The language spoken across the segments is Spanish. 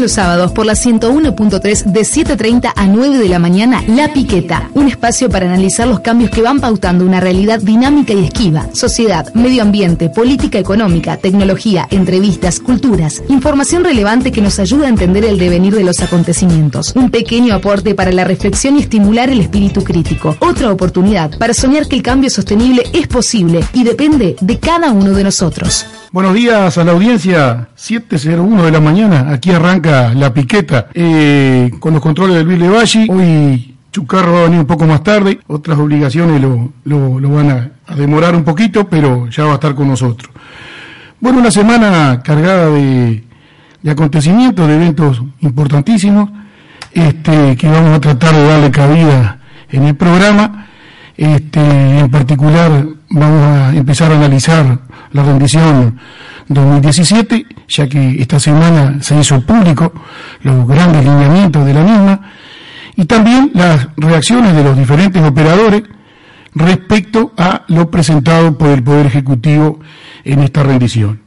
Los sábados por la 101.3 de 7.30 a 9 de la mañana, La Piqueta, un espacio para analizar los cambios que van pautando una realidad dinámica y esquiva, sociedad, medio ambiente, política económica, tecnología, entrevistas, culturas, información relevante que nos ayuda a entender el devenir de los acontecimientos, un pequeño aporte para la reflexión y estimular el espíritu crítico, otra oportunidad para soñar que el cambio sostenible es posible y depende de cada uno de nosotros. Buenos días a la audiencia, 7.01 de la mañana, aquí arranca la piqueta eh, con los controles del Ville Valle. Hoy Chucarro va a venir un poco más tarde, otras obligaciones lo, lo, van a, demorar un poquito, pero ya va a estar con nosotros. Bueno, una semana cargada de, de acontecimientos, de eventos importantísimos, este, que vamos a tratar de darle cabida en el programa. Este, en particular vamos a empezar a analizar la rendición 2017, ya que esta semana se hizo público los grandes lineamientos de la misma, y también las reacciones de los diferentes operadores respecto a lo presentado por el Poder Ejecutivo en esta rendición.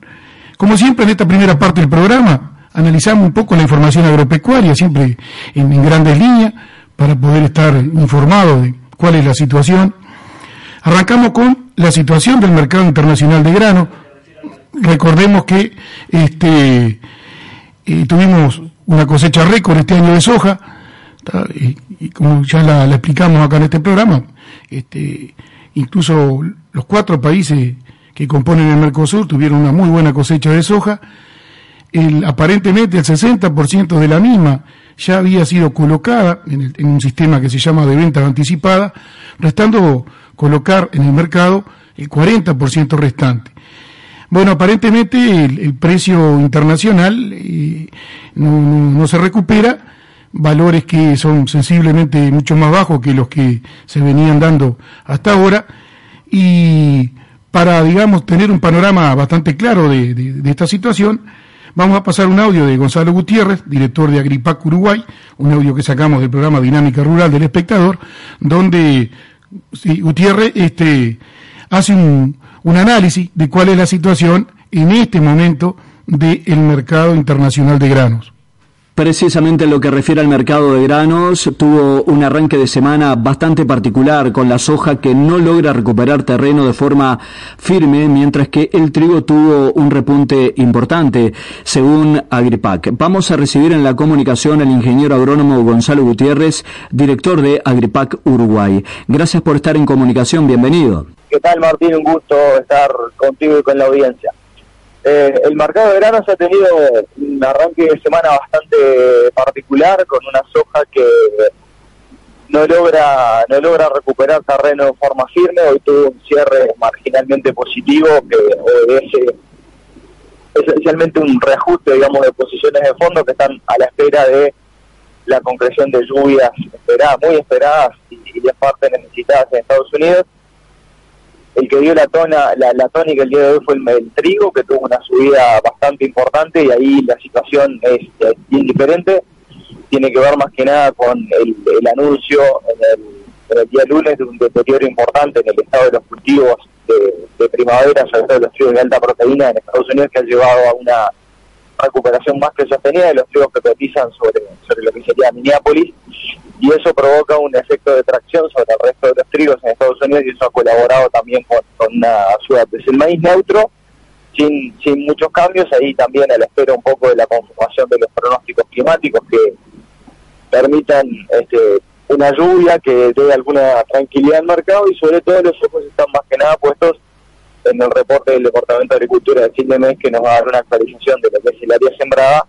Como siempre en esta primera parte del programa, analizamos un poco la información agropecuaria, siempre en, grandes líneas, para poder estar informados de cuál es la situación. Arrancamos con la situación del mercado internacional de grano. Recordemos que este, eh, tuvimos una cosecha récord este año de soja, y, como ya la, explicamos acá en este programa, este, incluso los cuatro países que componen el Mercosur tuvieron una muy buena cosecha de soja. El, aparentemente el 60% de la misma ya había sido colocada en, un sistema que se llama de venta anticipada, restando colocar en el mercado el 40% restante. Bueno, aparentemente el, precio internacional eh, no, se recupera, valores que son sensiblemente mucho más bajos que los que se venían dando hasta ahora, y para, digamos, tener un panorama bastante claro de, esta situación, vamos a pasar un audio de Gonzalo Gutiérrez, director de Agripac Uruguay, un audio que sacamos del programa Dinámica Rural del Espectador, donde Gutiérrez este, hace un, un análisis de cuál es la situación en este momento del mercado internacional de granos. Precisamente en lo que refiere al mercado de granos, tuvo un arranque de semana bastante particular con la soja que no logra recuperar terreno de forma firme, mientras que el trigo tuvo un repunte importante, según Agripac. Vamos a recibir en la comunicación al ingeniero agrónomo Gonzalo Gutiérrez, director de Agripac Uruguay. Gracias por estar en comunicación, bienvenido. ¿Qué tal Martín? Un gusto estar contigo y con la audiencia. Eh, el mercado de granos ha tenido un arranque de semana bastante particular con una soja que no logra no logra recuperar terreno de forma firme. Hoy tuvo un cierre marginalmente positivo que obedece esencialmente un reajuste, digamos, de posiciones de fondo que están a la espera de la concreción de lluvias esperadas, muy esperadas y, y de parte necesitadas en Estados Unidos el que dio la, tona, la, tónica el día de hoy fue el, trigo, que tuvo una subida bastante importante y ahí la situación es, indiferente. Tiene que ver más que nada con el, anuncio en el, día lunes de un deterioro importante en el estado de los cultivos de, primavera, sobre todo los trigos de alta proteína en Estados Unidos, que ha llevado a una recuperación más que sostenida de los trigos que cotizan sobre, sobre lo que sería Minneapolis y eso provoca un efecto de tracción sobre el resto de los trigos en Estados Unidos y eso ha colaborado también con, una ayuda. Pues el maíz neutro, sin, sin muchos cambios, ahí también a la espera un poco de la conformación de los pronósticos climáticos que permitan este, una lluvia que dé alguna tranquilidad al mercado y sobre todo los ojos están más que nada puestos en el reporte del Departamento de Agricultura de fin mes que nos va a dar una actualización de lo que es el área sembrada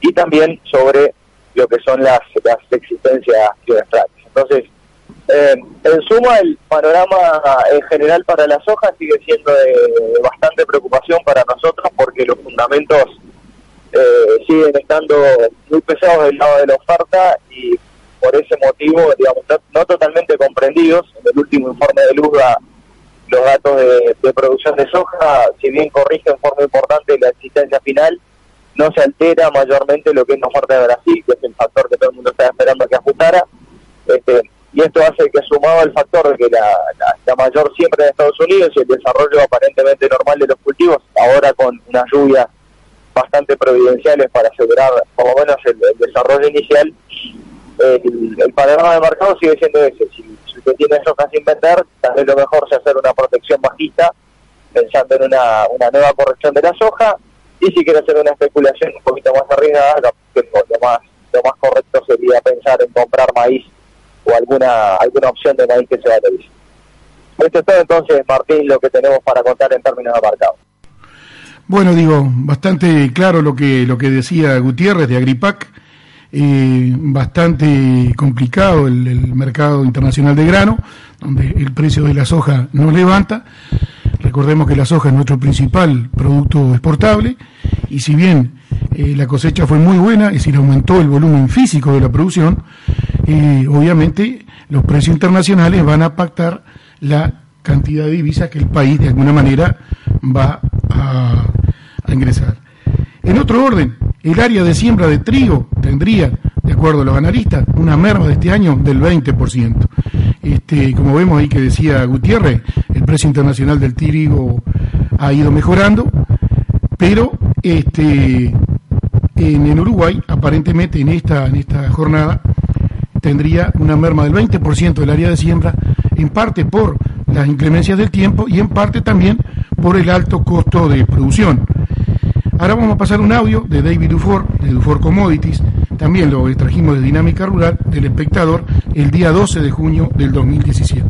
y también sobre lo que son las, las existencias trimestrales. Entonces, eh, en suma, el panorama en general para las hojas sigue siendo de, bastante preocupación para nosotros porque los fundamentos eh, siguen estando muy pesados del lado de la oferta y por ese motivo, digamos, no, totalmente comprendidos. En el último informe de Luzga, los datos de, de producción de soja, si bien corrigen en forma importante la existencia final, no se altera mayormente lo que es la oferta de Brasil, que es el factor que todo el mundo está esperando que ajustara. Este, y esto hace que sumado al factor de que la, la, mayor siempre en Estados Unidos y el desarrollo aparentemente normal de los cultivos, ahora con una lluvia bastante providenciales para asegurar por lo menos el, desarrollo inicial, el, panorama de mercado sigue siendo ese. Usted tiene soja sin vender, tal vez lo mejor es hacer una protección bajista, pensando en una, una nueva corrección de la soja, y si quiere hacer una especulación un poquito más arriesgada, lo más, lo más correcto sería pensar en comprar maíz o alguna alguna opción de maíz que se valorice. Esto es todo entonces, Martín, lo que tenemos para contar en términos de mercado. Bueno, digo, bastante claro lo que, lo que decía Gutiérrez de Agripac, eh, bastante complicado el, mercado internacional de grano, donde el precio de la soja no levanta. Recordemos que la soja es nuestro principal producto exportable y si bien eh, la cosecha fue muy buena, es decir, aumentó el volumen físico de la producción, eh, obviamente los precios internacionales van a pactar la cantidad de divisas que el país de alguna manera va a, ingresar. En otro orden, el área de siembra de trigo tendría, de acuerdo a los analistas, una merma de este año del 20%. Este, como vemos ahí que decía Gutiérrez, el precio internacional del trigo ha ido mejorando, pero este, en, Uruguay, aparentemente en esta, en esta jornada, tendría una merma del 20% del área de siembra, en parte por las inclemencias del tiempo y en parte también por el alto costo de producción. Ahora vamos a pasar un audio de David Dufour, de Dufour Commodities, también lo extrajimos de Dinámica Rural, del espectador, el día 12 de junio del 2017.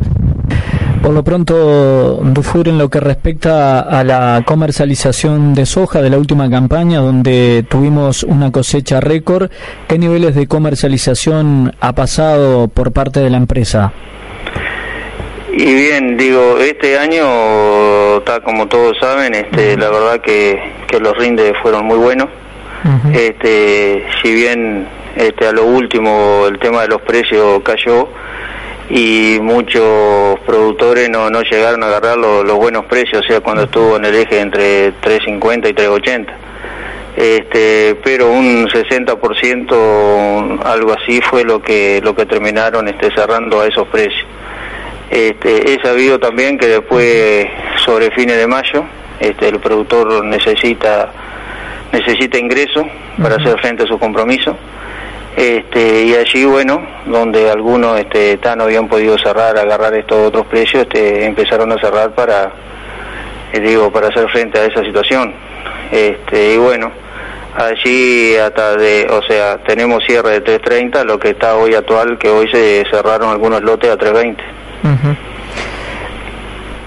Por lo pronto, Dufour, en lo que respecta a la comercialización de soja de la última campaña, donde tuvimos una cosecha récord, ¿qué niveles de comercialización ha pasado por parte de la empresa? Y bien, digo, este año, está como todos saben, este, la verdad que, que los rindes fueron muy buenos. este, si bien este, a lo último el tema de los precios cayó y muchos productores no, no llegaron a agarrar los buenos precios, o sea, cuando estuvo en el eje entre 3.50 y 3.80. Este, pero un 60% algo así fue lo que lo que terminaron este, cerrando a esos precios. Este, he sabido también que después, sobre fines de mayo, este, el productor necesita necesita ingreso para hacer frente a su compromiso. Este, y allí, bueno, donde algunos este, tan no habían podido cerrar, agarrar estos otros precios, este, empezaron a cerrar para, eh, digo, para hacer frente a esa situación. Este, y bueno, allí hasta de, o sea, tenemos cierre de 3.30, lo que está hoy actual, que hoy se cerraron algunos lotes a 3.20.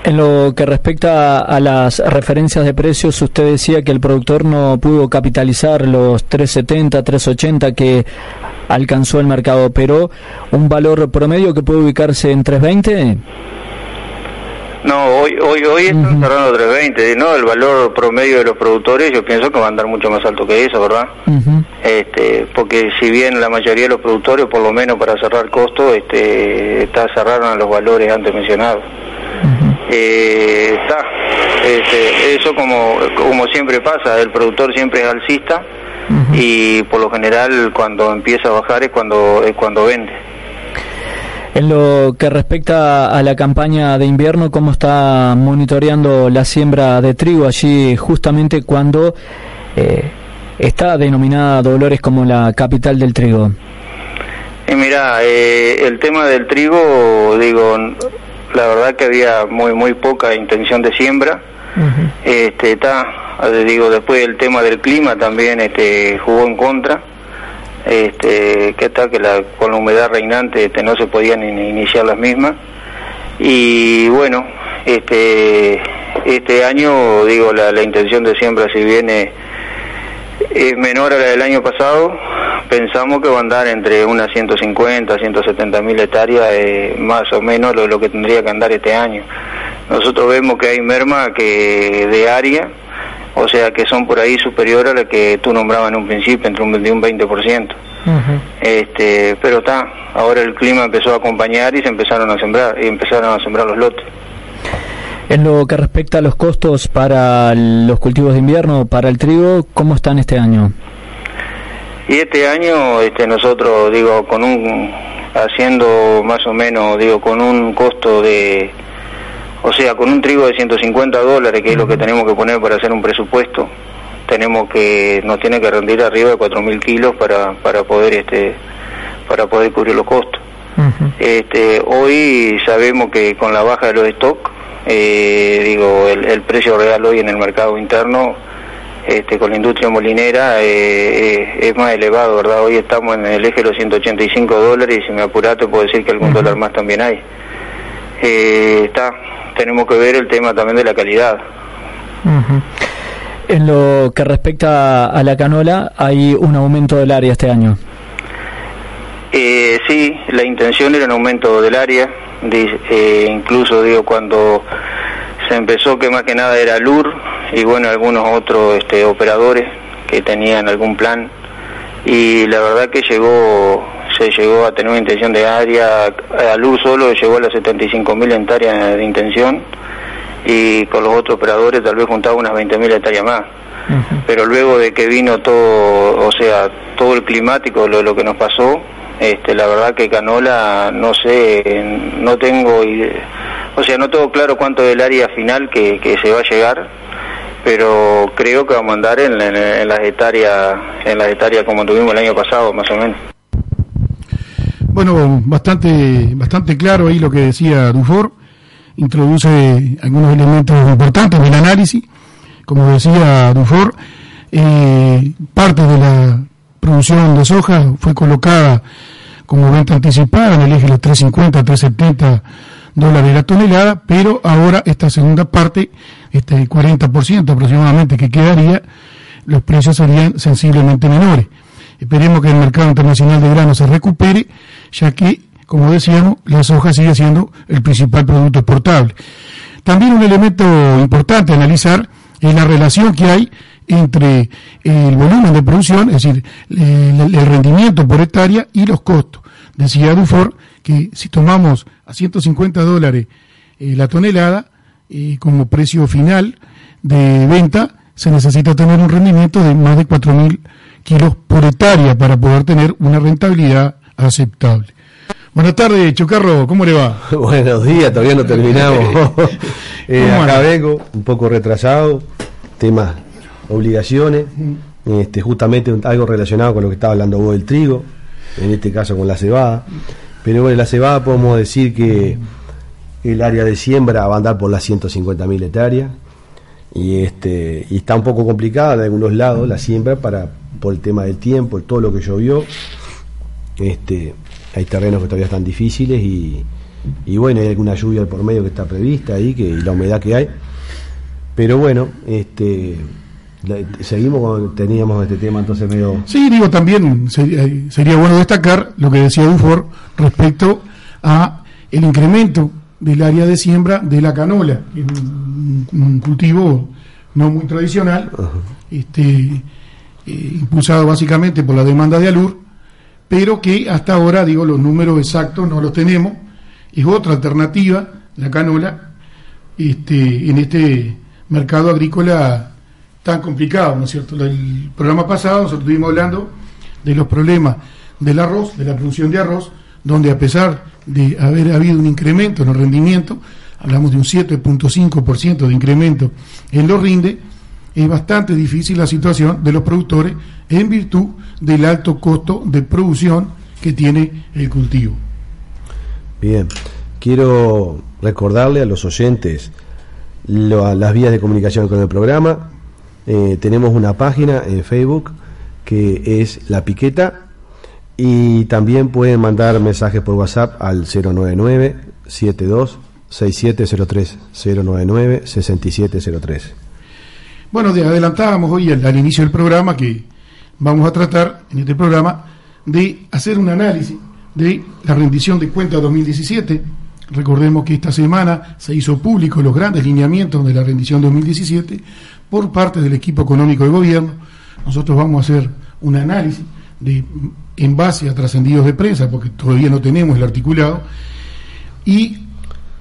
En lo que respecta a las referencias de precios, usted decía que el productor no pudo capitalizar los 370, 380 que alcanzó el mercado, pero un valor promedio que puede ubicarse en 320. No, hoy hoy hoy están cerrando 320, no, el valor promedio de los productores yo pienso que va a andar mucho más alto que eso, ¿verdad? Este, porque si bien la mayoría de los productores por lo menos para cerrar costo este está cerraron a los valores antes mencionados. Eh, está este, eso como como siempre pasa, el productor siempre es alcista y por lo general cuando empieza a bajar es cuando es cuando vende. En lo que respecta a la campaña de invierno, ¿cómo está monitoreando la siembra de trigo allí justamente cuando eh, está denominada Dolores como la capital del trigo? Y mira, eh, el tema del trigo, digo, la verdad que había muy muy poca intención de siembra. Este está, digo, después el tema del clima también este jugó en contra este, que está que con la humedad reinante este, no se podían iniciar las mismas. Y bueno este este año digo la, la intención de siembra si viene es menor a la del año pasado pensamos que va a andar entre unas 150 170 mil hectáreas eh, más o menos lo, lo que tendría que andar este año. Nosotros vemos que hay merma que de área o sea que son por ahí superiores a la que tú nombrabas en un principio, entre un, de un 20%. este, pero está, ahora el clima empezó a acompañar y se empezaron a sembrar, y empezaron a sembrar los lotes. En lo que respecta a los costos para los cultivos de invierno, para el trigo, ¿cómo están este año? Y este año este, nosotros, digo, con un, haciendo más o menos, digo, con un costo de o sea, con un trigo de 150 dólares, que es lo que tenemos que poner para hacer un presupuesto, tenemos que nos tiene que rendir arriba de 4.000 kilos para, para poder este para poder cubrir los costos. este, hoy sabemos que con la baja de los stocks, eh, digo, el, precio real hoy en el mercado interno este, con la industria molinera eh, es más elevado, ¿verdad? Hoy estamos en el eje de los 185 dólares y si me apurato puedo decir que algún dólar más también hay. Eh, está, tenemos que ver el tema también de la calidad. En lo que respecta a la canola, hay un aumento del área este año. Eh, sí, la intención era un aumento del área, eh, incluso digo cuando se empezó que más que nada era LUR y bueno algunos otros este, operadores que tenían algún plan y la verdad que llegó se llegó a tener una intención de área, a LUR solo llegó a las 75.000 hectáreas de intención y con los otros operadores tal vez juntaba unas 20.000 hectáreas más. Pero luego de que vino todo, o sea, todo el climático, lo, lo que nos pasó, este, la verdad que Canola, no sé, no tengo, o sea, no tengo claro cuánto es el área final que, que se va a llegar, pero creo que vamos a andar en, en, las hectáreas, en las hectáreas como tuvimos el año pasado, más o menos. Bueno, bastante, bastante claro ahí lo que decía Dufour introduce algunos elementos importantes del análisis. Como decía Dufour, eh, parte de la producción de soja fue colocada como venta anticipada en el eje de los 350 370 dólares la tonelada, pero ahora esta segunda parte, este 40% aproximadamente que quedaría, los precios serían sensiblemente menores. Esperemos que el mercado internacional de grano se recupere, ya que como decíamos, la soja sigue siendo el principal producto exportable. También un elemento importante a analizar es la relación que hay entre el volumen de producción, es decir, el, rendimiento por hectárea y los costos. Decía Dufour que si tomamos a 150 dólares eh, la tonelada eh, como precio final de venta, se necesita tener un rendimiento de más de 4.000 kilos por hectárea para poder tener una rentabilidad aceptable. Buenas tardes, Chocarro, ¿cómo le va? Buenos días, todavía no terminamos. eh, acá vengo, un poco retrasado, temas, obligaciones, este, justamente algo relacionado con lo que estaba hablando vos del trigo, en este caso con la cebada. Pero bueno, la cebada podemos decir que el área de siembra va a andar por las 150.000 hectáreas y este y está un poco complicada en algunos lados la siembra para por el tema del tiempo, todo lo que llovió. Este, hay terrenos que todavía están difíciles y, y bueno, hay alguna lluvia por medio que está prevista ahí, que, y la humedad que hay. Pero bueno, este seguimos con, teníamos este tema entonces medio... Sí, digo, también sería, bueno destacar lo que decía Dufour respecto a el incremento del área de siembra de la canola, un, cultivo no muy tradicional, este, eh, impulsado básicamente por la demanda de alur, pero que hasta ahora, digo, los números exactos no los tenemos. Es otra alternativa, la canola, este, en este mercado agrícola tan complicado, ¿no es cierto? El programa pasado nosotros estuvimos hablando de los problemas del arroz, de la producción de arroz, donde a pesar de haber habido un incremento en el rendimiento, hablamos de un 7.5% de incremento en los rinde, es bastante difícil la situación de los productores en virtud del alto costo de producción que tiene el cultivo. Bien, quiero recordarle a los oyentes las vías de comunicación con el programa. Eh, tenemos una página en Facebook que es La Piqueta y también pueden mandar mensajes por WhatsApp al 099 72 6703 099 6703. Bueno, adelantábamos hoy al, inicio del programa que vamos a tratar en este programa de hacer un análisis de la rendición de cuentas 2017. Recordemos que esta semana se hizo público los grandes lineamientos de la rendición 2017 por parte del equipo económico de gobierno. Nosotros vamos a hacer un análisis en base a trascendidos de prensa, porque todavía no tenemos el articulado, y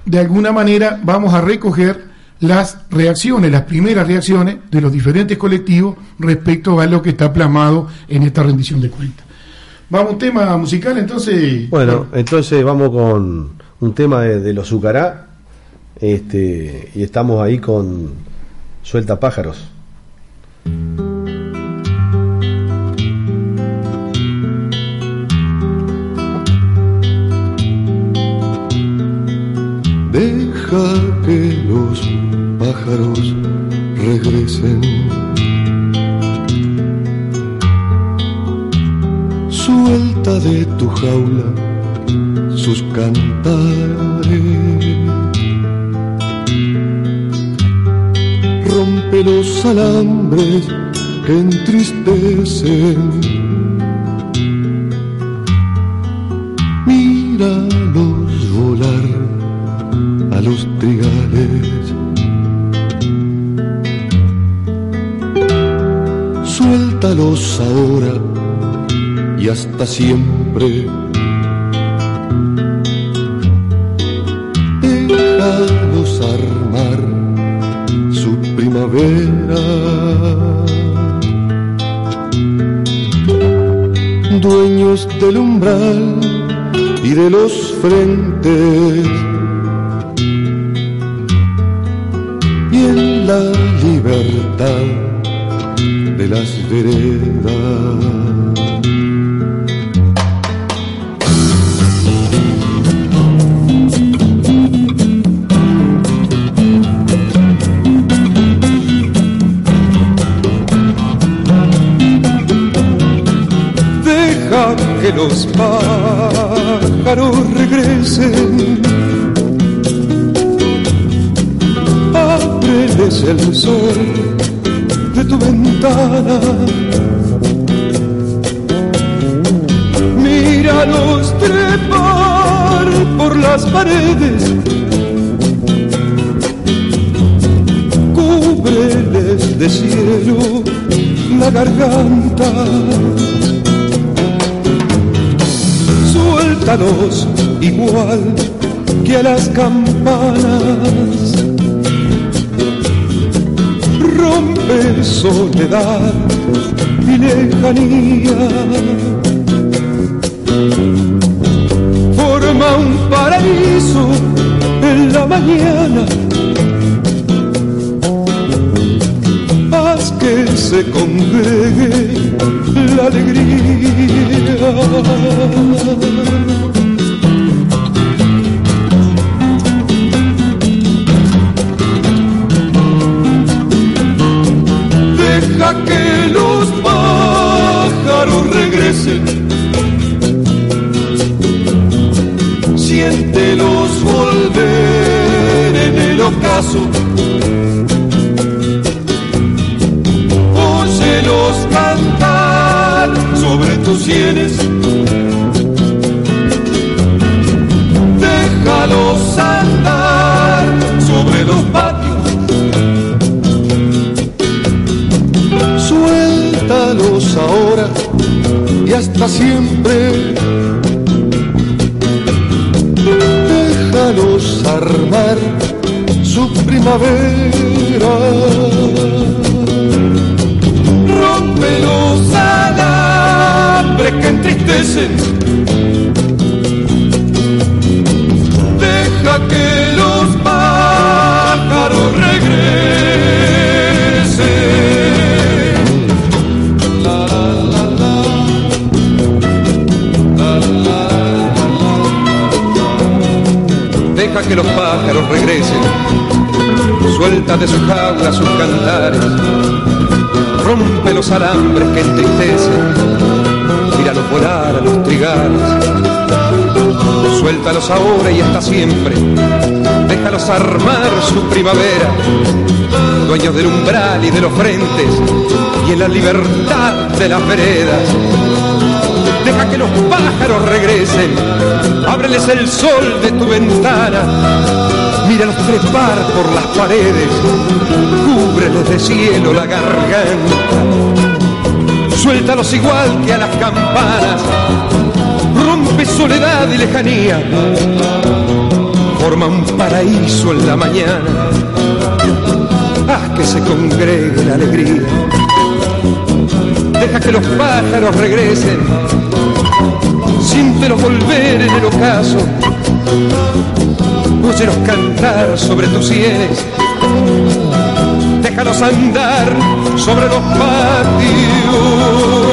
de alguna manera vamos a recoger las reacciones, las primeras reacciones de los diferentes colectivos respecto a lo que está plasmado en esta rendición de cuentas. Vamos a un tema musical entonces. Bueno, entonces vamos con un tema de, los Zucará este, y estamos ahí con Suelta Pájaros. Deja que los pájaros regresen. Suelta de tu jaula sus cantares. Rompe los alambres que entristecen. Míralos volar a los trigales. Ahora y hasta siempre. Déjalos armar su primavera. Dueños del umbral y de los frentes. Y en la libertad las veredas. Deja que los pájaros regresen. Ábreles el sol de tu ventana. Míralos trepar por las paredes. Cúbreles de cielo la garganta. Suéltalos igual que a las campanas soledad y lejanía. Forma un paraíso en la mañana. Haz que se congregue la alegría. Deja que los pájaros regresen. Siéntelos volver en el ocaso. Óyelos cantar sobre tus sienes. Hasta siempre. Déjalos armar su primavera. Rompe los alambres que entristecen. Que los pájaros regresen. Suelta de su jaula sus cantares. Rompe los alambres que entristecen. Míralos volar a los trigales. Suéltalos ahora y hasta siempre. Déjalos armar su primavera. Dueños del umbral y de los frentes. Y en la libertad de las veredas. Deja que los pájaros regresen. Ábreles el sol de tu ventana. Míralos trepar por las paredes. Cúbreles de cielo la garganta. Suéltalos igual que a las campanas. Rompe soledad y lejanía. Forma un paraíso en la mañana. Haz que se congregue la alegría. Deja que los pájaros regresen. Siéntelos volver en el ocaso. Óyelos cantar sobre tus sienes. Déjalos andar sobre los patios.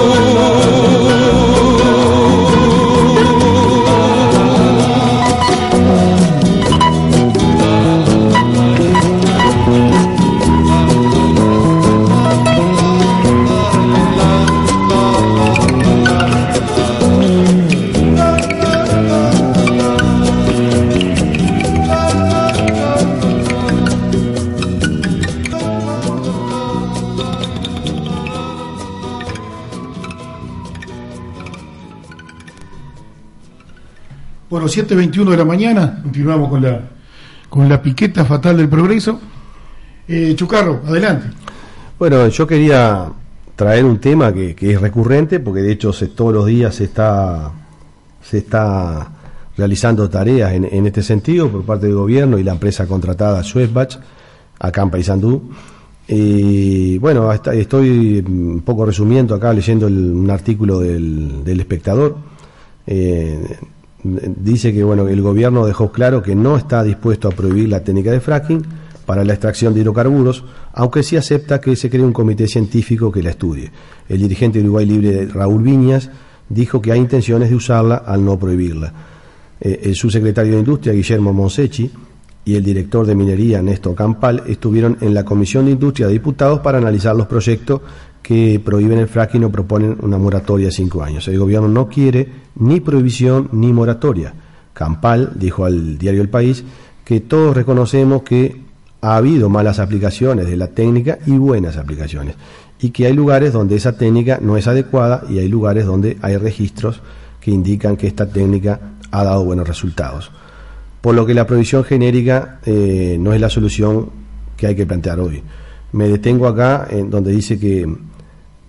Bueno, 7.21 de la mañana, continuamos con la, con la piqueta fatal del progreso. Eh, Chucarro, adelante. Bueno, yo quería traer un tema que, es recurrente, porque de hecho se, todos los días se está, se está realizando tareas en, este sentido por parte del gobierno y la empresa contratada Schwebach, acá en Paysandú. Y bueno, estoy un poco resumiendo acá, leyendo un artículo del, del espectador. Eh, dice que bueno, el gobierno dejó claro que no está dispuesto a prohibir la técnica de fracking para la extracción de hidrocarburos, aunque sí acepta que se cree un comité científico que la estudie. El dirigente de Uruguay Libre, Raúl Viñas, dijo que hay intenciones de usarla al no prohibirla. Eh, el subsecretario de Industria, Guillermo Monsechi, y el director de minería, Néstor Campal, estuvieron en la Comisión de Industria de Diputados para analizar los proyectos que prohíben el fracking o proponen una moratoria de cinco años. El gobierno no quiere ni prohibición ni moratoria. Campal dijo al diario El País que todos reconocemos que ha habido malas aplicaciones de la técnica y buenas aplicaciones, y que hay lugares donde esa técnica no es adecuada y hay lugares donde hay registros que indican que esta técnica ha dado buenos resultados por lo que la prohibición genérica eh, no es la solución que hay que plantear hoy. Me detengo acá en donde dice que,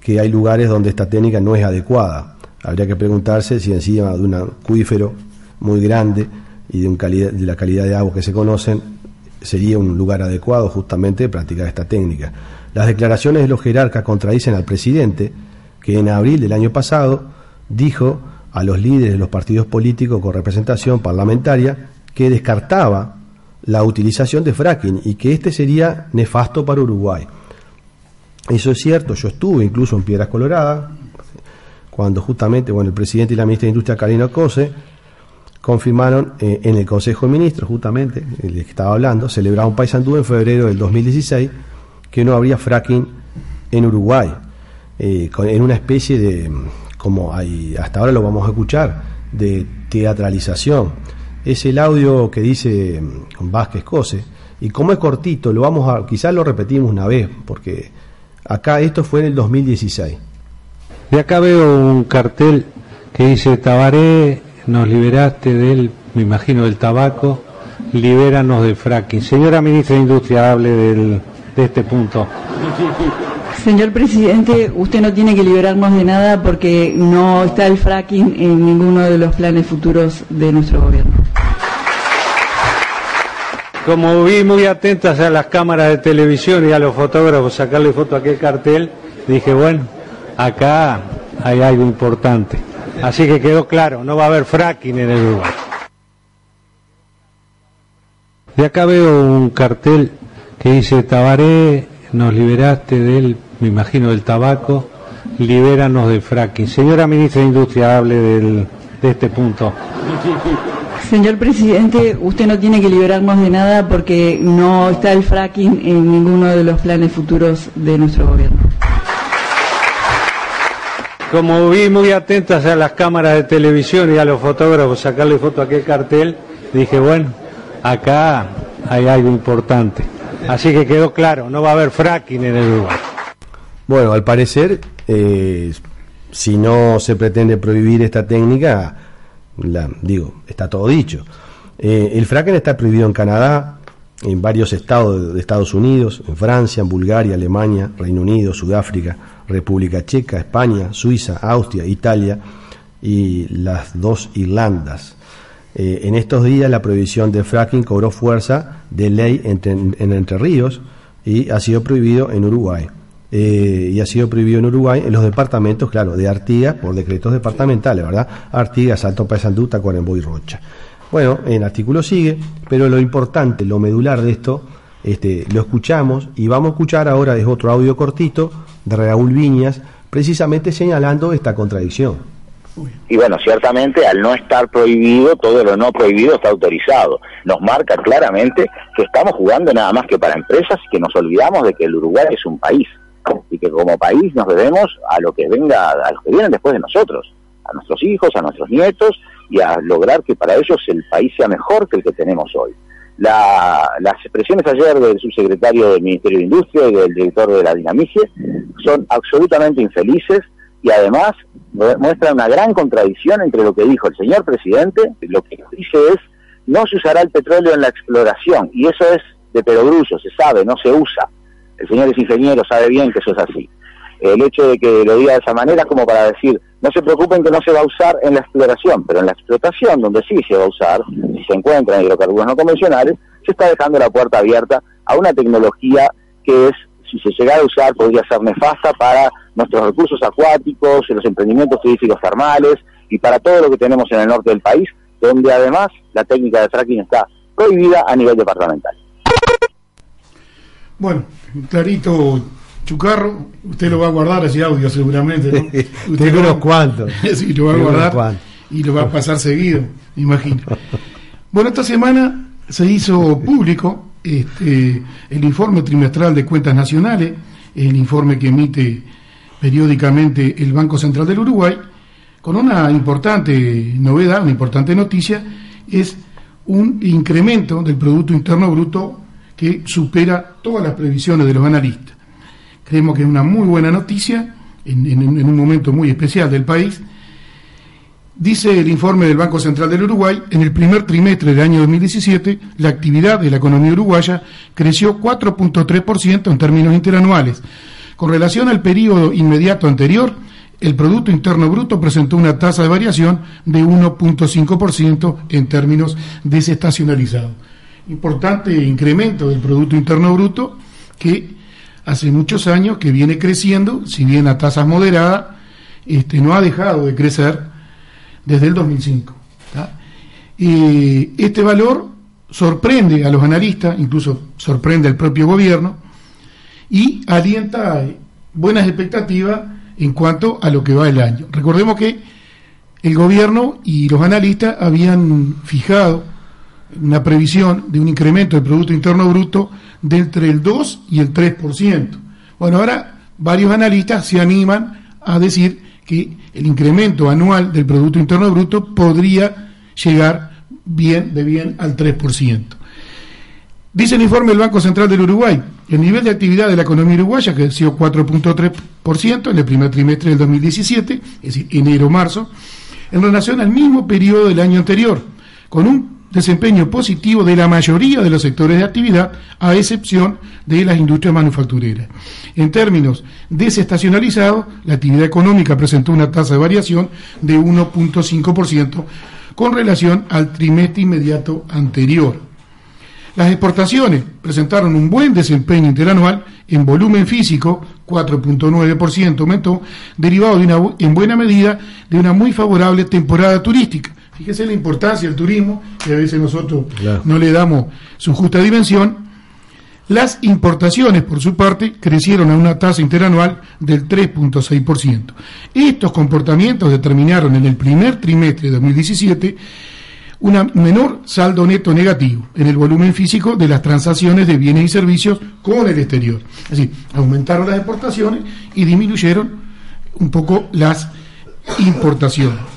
que hay lugares donde esta técnica no es adecuada. Habría que preguntarse si encima de un acuífero muy grande y de, un calidad, de la calidad de agua que se conocen, sería un lugar adecuado justamente practicar esta técnica. Las declaraciones de los jerarcas contradicen al presidente, que en abril del año pasado dijo a los líderes de los partidos políticos con representación parlamentaria que descartaba la utilización de fracking y que este sería nefasto para Uruguay. Eso es cierto, yo estuve incluso en Piedras Coloradas, cuando justamente bueno, el presidente y la ministra de Industria, Karina Cose, confirmaron eh, en el Consejo de Ministros, justamente, el que estaba hablando, celebraba un paisandú en febrero del 2016, que no habría fracking en Uruguay, eh, en una especie de, como hay, hasta ahora lo vamos a escuchar, de teatralización es el audio que dice mm, Vázquez Cose. Y como es cortito, lo vamos a, quizás lo repetimos una vez, porque acá esto fue en el 2016. De acá veo un cartel que dice Tabaré, nos liberaste del, me imagino, del tabaco, libéranos del fracking. Señora ministra de Industria, hable del, de este punto. Señor presidente, usted no tiene que liberarnos de nada porque no está el fracking en ninguno de los planes futuros de nuestro gobierno. Como vi muy atentas a las cámaras de televisión y a los fotógrafos sacarle foto a aquel cartel, dije, bueno, acá hay algo importante. Así que quedó claro, no va a haber fracking en el Uruguay. De acá veo un cartel que dice Tabaré, nos liberaste del, me imagino, del tabaco, libéranos del fracking. Señora ministra de Industria, hable del, de este punto. Señor presidente, usted no tiene que liberarnos de nada porque no está el fracking en ninguno de los planes futuros de nuestro gobierno. Como vi muy atentas a las cámaras de televisión y a los fotógrafos sacarle foto a aquel cartel, dije, bueno, acá hay algo importante. Así que quedó claro, no va a haber fracking en el Uruguay. Bueno, al parecer, eh, si no se pretende prohibir esta técnica, la, digo, está todo dicho. Eh, el fracking está prohibido en Canadá, en varios estados de Estados Unidos, en Francia, en Bulgaria, Alemania, Reino Unido, Sudáfrica, República Checa, España, Suiza, Austria, Italia y las dos Irlandas. Eh, en estos días la prohibición del fracking cobró fuerza de ley en Entre Ríos y ha sido prohibido en Uruguay. Eh, y ha sido prohibido en Uruguay en los departamentos, claro, de Artigas por decretos departamentales, ¿verdad? Artigas, Alto Paysandú, Tacuarembó y Rocha. Bueno, el artículo sigue, pero lo importante, lo medular de esto, este, lo escuchamos y vamos a escuchar ahora es otro audio cortito de Raúl Viñas, precisamente señalando esta contradicción. Y bueno, ciertamente al no estar prohibido, todo lo no prohibido está autorizado. Nos marca claramente que estamos jugando nada más que para empresas y que nos olvidamos de que el Uruguay es un país y que como país nos debemos a lo que venga, a los que vienen después de nosotros, a nuestros hijos, a nuestros nietos y a lograr que para ellos el país sea mejor que el que tenemos hoy. las expresiones ayer del subsecretario del Ministerio de Industria y del director de la Dinamicie son absolutamente infelices y además muestra una gran contradicción entre lo que dijo el señor presidente, lo que dice es no se usará el petróleo en la exploración, y eso es de perogrullo, se sabe, no se usa. El señor es ingeniero, sabe bien que eso es así. El hecho de que lo diga de esa manera es como para decir, no se preocupen que no se va a usar en la exploración, pero en la explotación, donde sí se va a usar, si se encuentran hidrocarburos no convencionales, se está dejando la puerta abierta a una tecnología que es, si se llegara a usar, podría ser nefasta para nuestros recursos acuáticos, los emprendimientos turísticos termales y para todo lo que tenemos en el norte del país, donde además la técnica de fracking está prohibida a nivel departamental. Bueno, clarito Chucarro, usted lo va a guardar ese audio seguramente, ¿no? Usted Tengo unos cuantos. sí, lo va a guardar y lo va a pasar seguido, me imagino. Bueno, esta semana se hizo público este, el informe trimestral de cuentas nacionales, el informe que emite periódicamente el Banco Central del Uruguay, con una importante novedad, una importante noticia, es un incremento del Producto Interno Bruto que supera todas las previsiones de los analistas. Creemos que es una muy buena noticia en, un momento muy especial del país. Dice el informe del Banco Central del Uruguay, en el primer trimestre del año 2017, la actividad de la economía uruguaya creció 4.3% en términos interanuales. Con relación al periodo inmediato anterior, el Producto Interno Bruto presentó una tasa de variación de 1.5% en términos desestacionalizados. Importante incremento del Producto Interno Bruto que hace muchos años que viene creciendo, si bien a tasas moderadas, este, no ha dejado de crecer desde el 2005. este valor sorprende a los analistas, incluso sorprende al propio gobierno, y alienta buenas expectativas en cuanto a lo que va el año. Recordemos que el gobierno y los analistas habían fijado una previsión de un incremento del Producto Interno Bruto de entre el 2 y el 3%. Bueno, ahora varios analistas se animan a decir que el incremento anual del Producto Interno Bruto podría llegar bien de bien al 3%. Dice el informe del Banco Central del Uruguay, el nivel de actividad de la economía uruguaya creció 4.3% en el primer trimestre del 2017, es decir, enero-marzo, en relación al mismo periodo del año anterior, con un desempeño positivo de la mayoría de los sectores de actividad, a excepción de las industrias manufactureras. En términos desestacionalizados, la actividad económica presentó una tasa de variación de 1.5% con relación al trimestre inmediato anterior. Las exportaciones presentaron un buen desempeño interanual en volumen físico, 4.9% aumentó, derivado de una, en buena medida de una muy favorable temporada turística, Fíjese la importancia del turismo, que a veces nosotros no le damos su justa dimensión. Las importaciones, por su parte, crecieron a una tasa interanual del 3.6%. Estos comportamientos determinaron en el primer trimestre de 2017 un menor saldo neto negativo en el volumen físico de las transacciones de bienes y servicios con el exterior. Es decir, aumentaron las exportaciones y disminuyeron un poco las importaciones.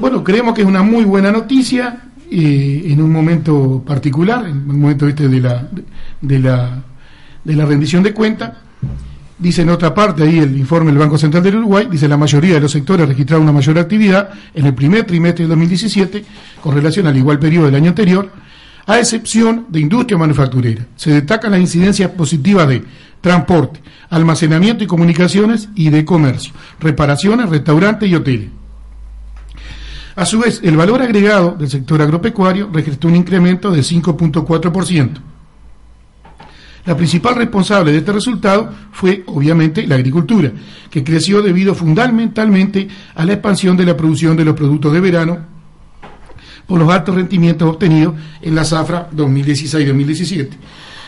Bueno, creemos que es una muy buena noticia eh, en un momento particular, en un momento este de la, de la, de la rendición de cuentas. Dice en otra parte ahí el informe del Banco Central del Uruguay, dice la mayoría de los sectores registraron una mayor actividad en el primer trimestre de 2017 con relación al igual periodo del año anterior, a excepción de industria manufacturera. Se destacan las incidencias positivas de transporte, almacenamiento y comunicaciones y de comercio, reparaciones, restaurantes y hoteles. A su vez, el valor agregado del sector agropecuario registró un incremento de 5.4%. La principal responsable de este resultado fue, obviamente, la agricultura, que creció debido fundamentalmente a la expansión de la producción de los productos de verano por los altos rendimientos obtenidos en la zafra 2016-2017.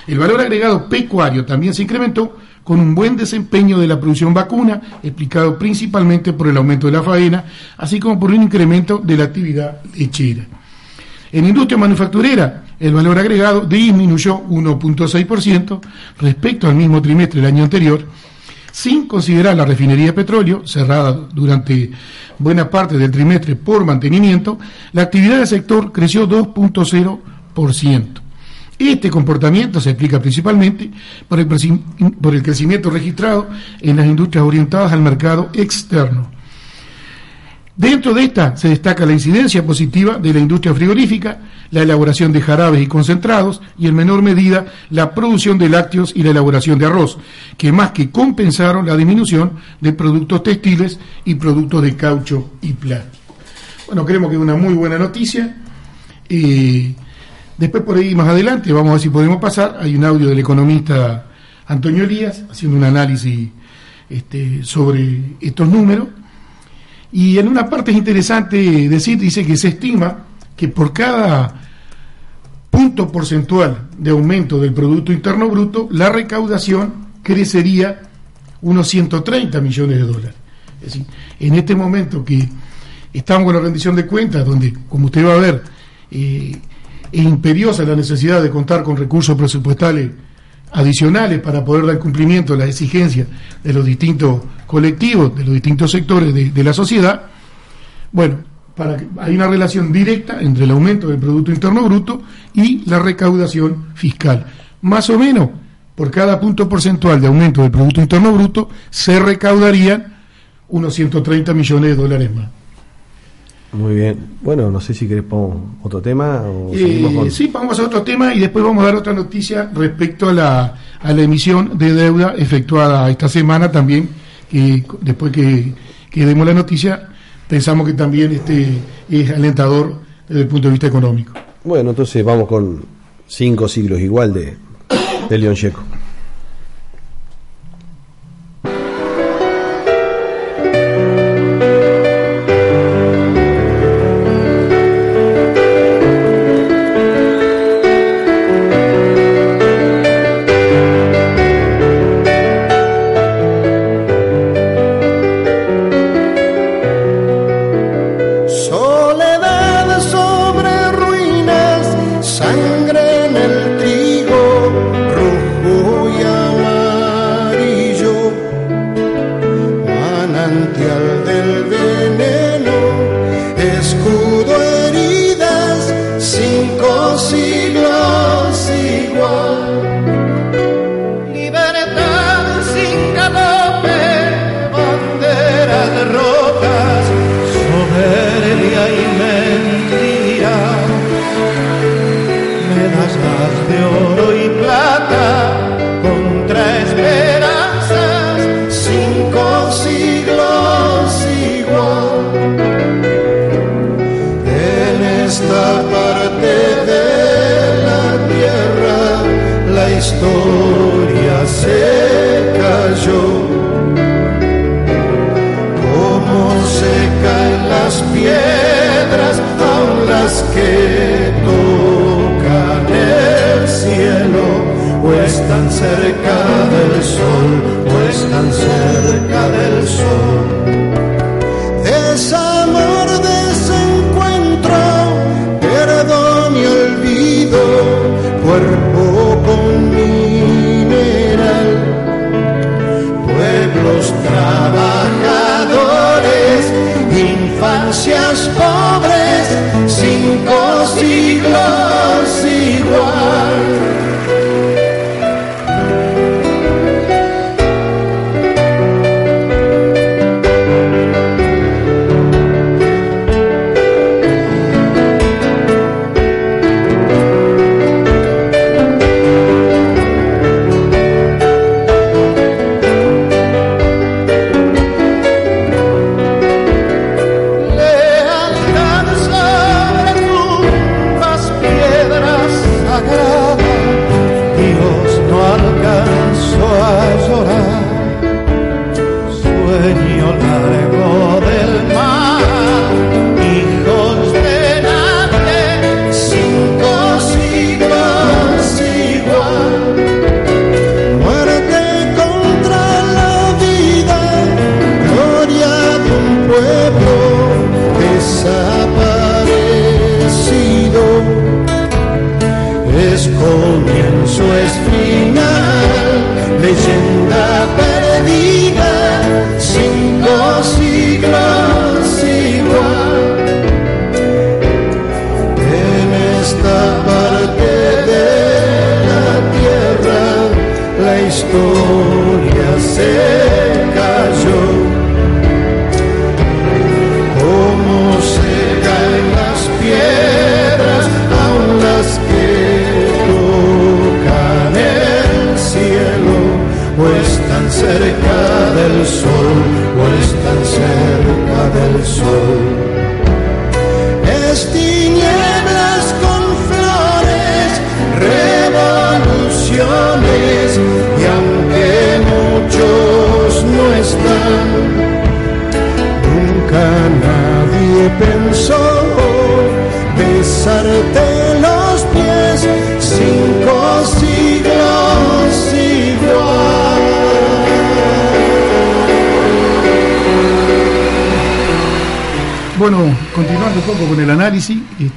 El valor agregado pecuario también se incrementó con un buen desempeño de la producción vacuna, explicado principalmente por el aumento de la faena, así como por un incremento de la actividad lechera. En industria manufacturera, el valor agregado disminuyó 1.6% respecto al mismo trimestre del año anterior, sin considerar la refinería de petróleo, cerrada durante buena parte del trimestre por mantenimiento, la actividad del sector creció 2.0%. Este comportamiento se explica principalmente por el, por el crecimiento registrado en las industrias orientadas al mercado externo. Dentro de esta se destaca la incidencia positiva de la industria frigorífica, la elaboración de jarabes y concentrados y en menor medida la producción de lácteos y la elaboración de arroz, que más que compensaron la disminución de productos textiles y productos de caucho y plástico. Bueno, creemos que es una muy buena noticia. Eh, después por ahí más adelante, vamos a ver si podemos pasar, hay un audio del economista Antonio Elías haciendo un análisis este, sobre estos números y en una parte es interesante decir, dice que se estima que por cada punto porcentual de aumento del Producto Interno Bruto, la recaudación crecería unos 130 millones de dólares. Es decir, en este momento que estamos con la rendición de cuentas, donde, como usted va a ver, eh, es imperiosa la necesidad de contar con recursos presupuestales adicionales para poder dar cumplimiento a las exigencias de los distintos colectivos, de los distintos sectores de, la sociedad, bueno, para que, hay una relación directa entre el aumento del Producto Interno Bruto y la recaudación fiscal. Más o menos, por cada punto porcentual de aumento del Producto Interno Bruto, se recaudarían unos 130 millones de dólares más. Muy bien. Bueno, no sé si querés poner otro tema. O eh, Sí, vamos a otro tema y después vamos a dar otra noticia respecto a la, a la emisión de deuda efectuada esta semana también. Que después que, que demos la noticia, pensamos que también este es alentador desde el punto de vista económico. Bueno, entonces vamos con cinco siglos igual de, de León Checo.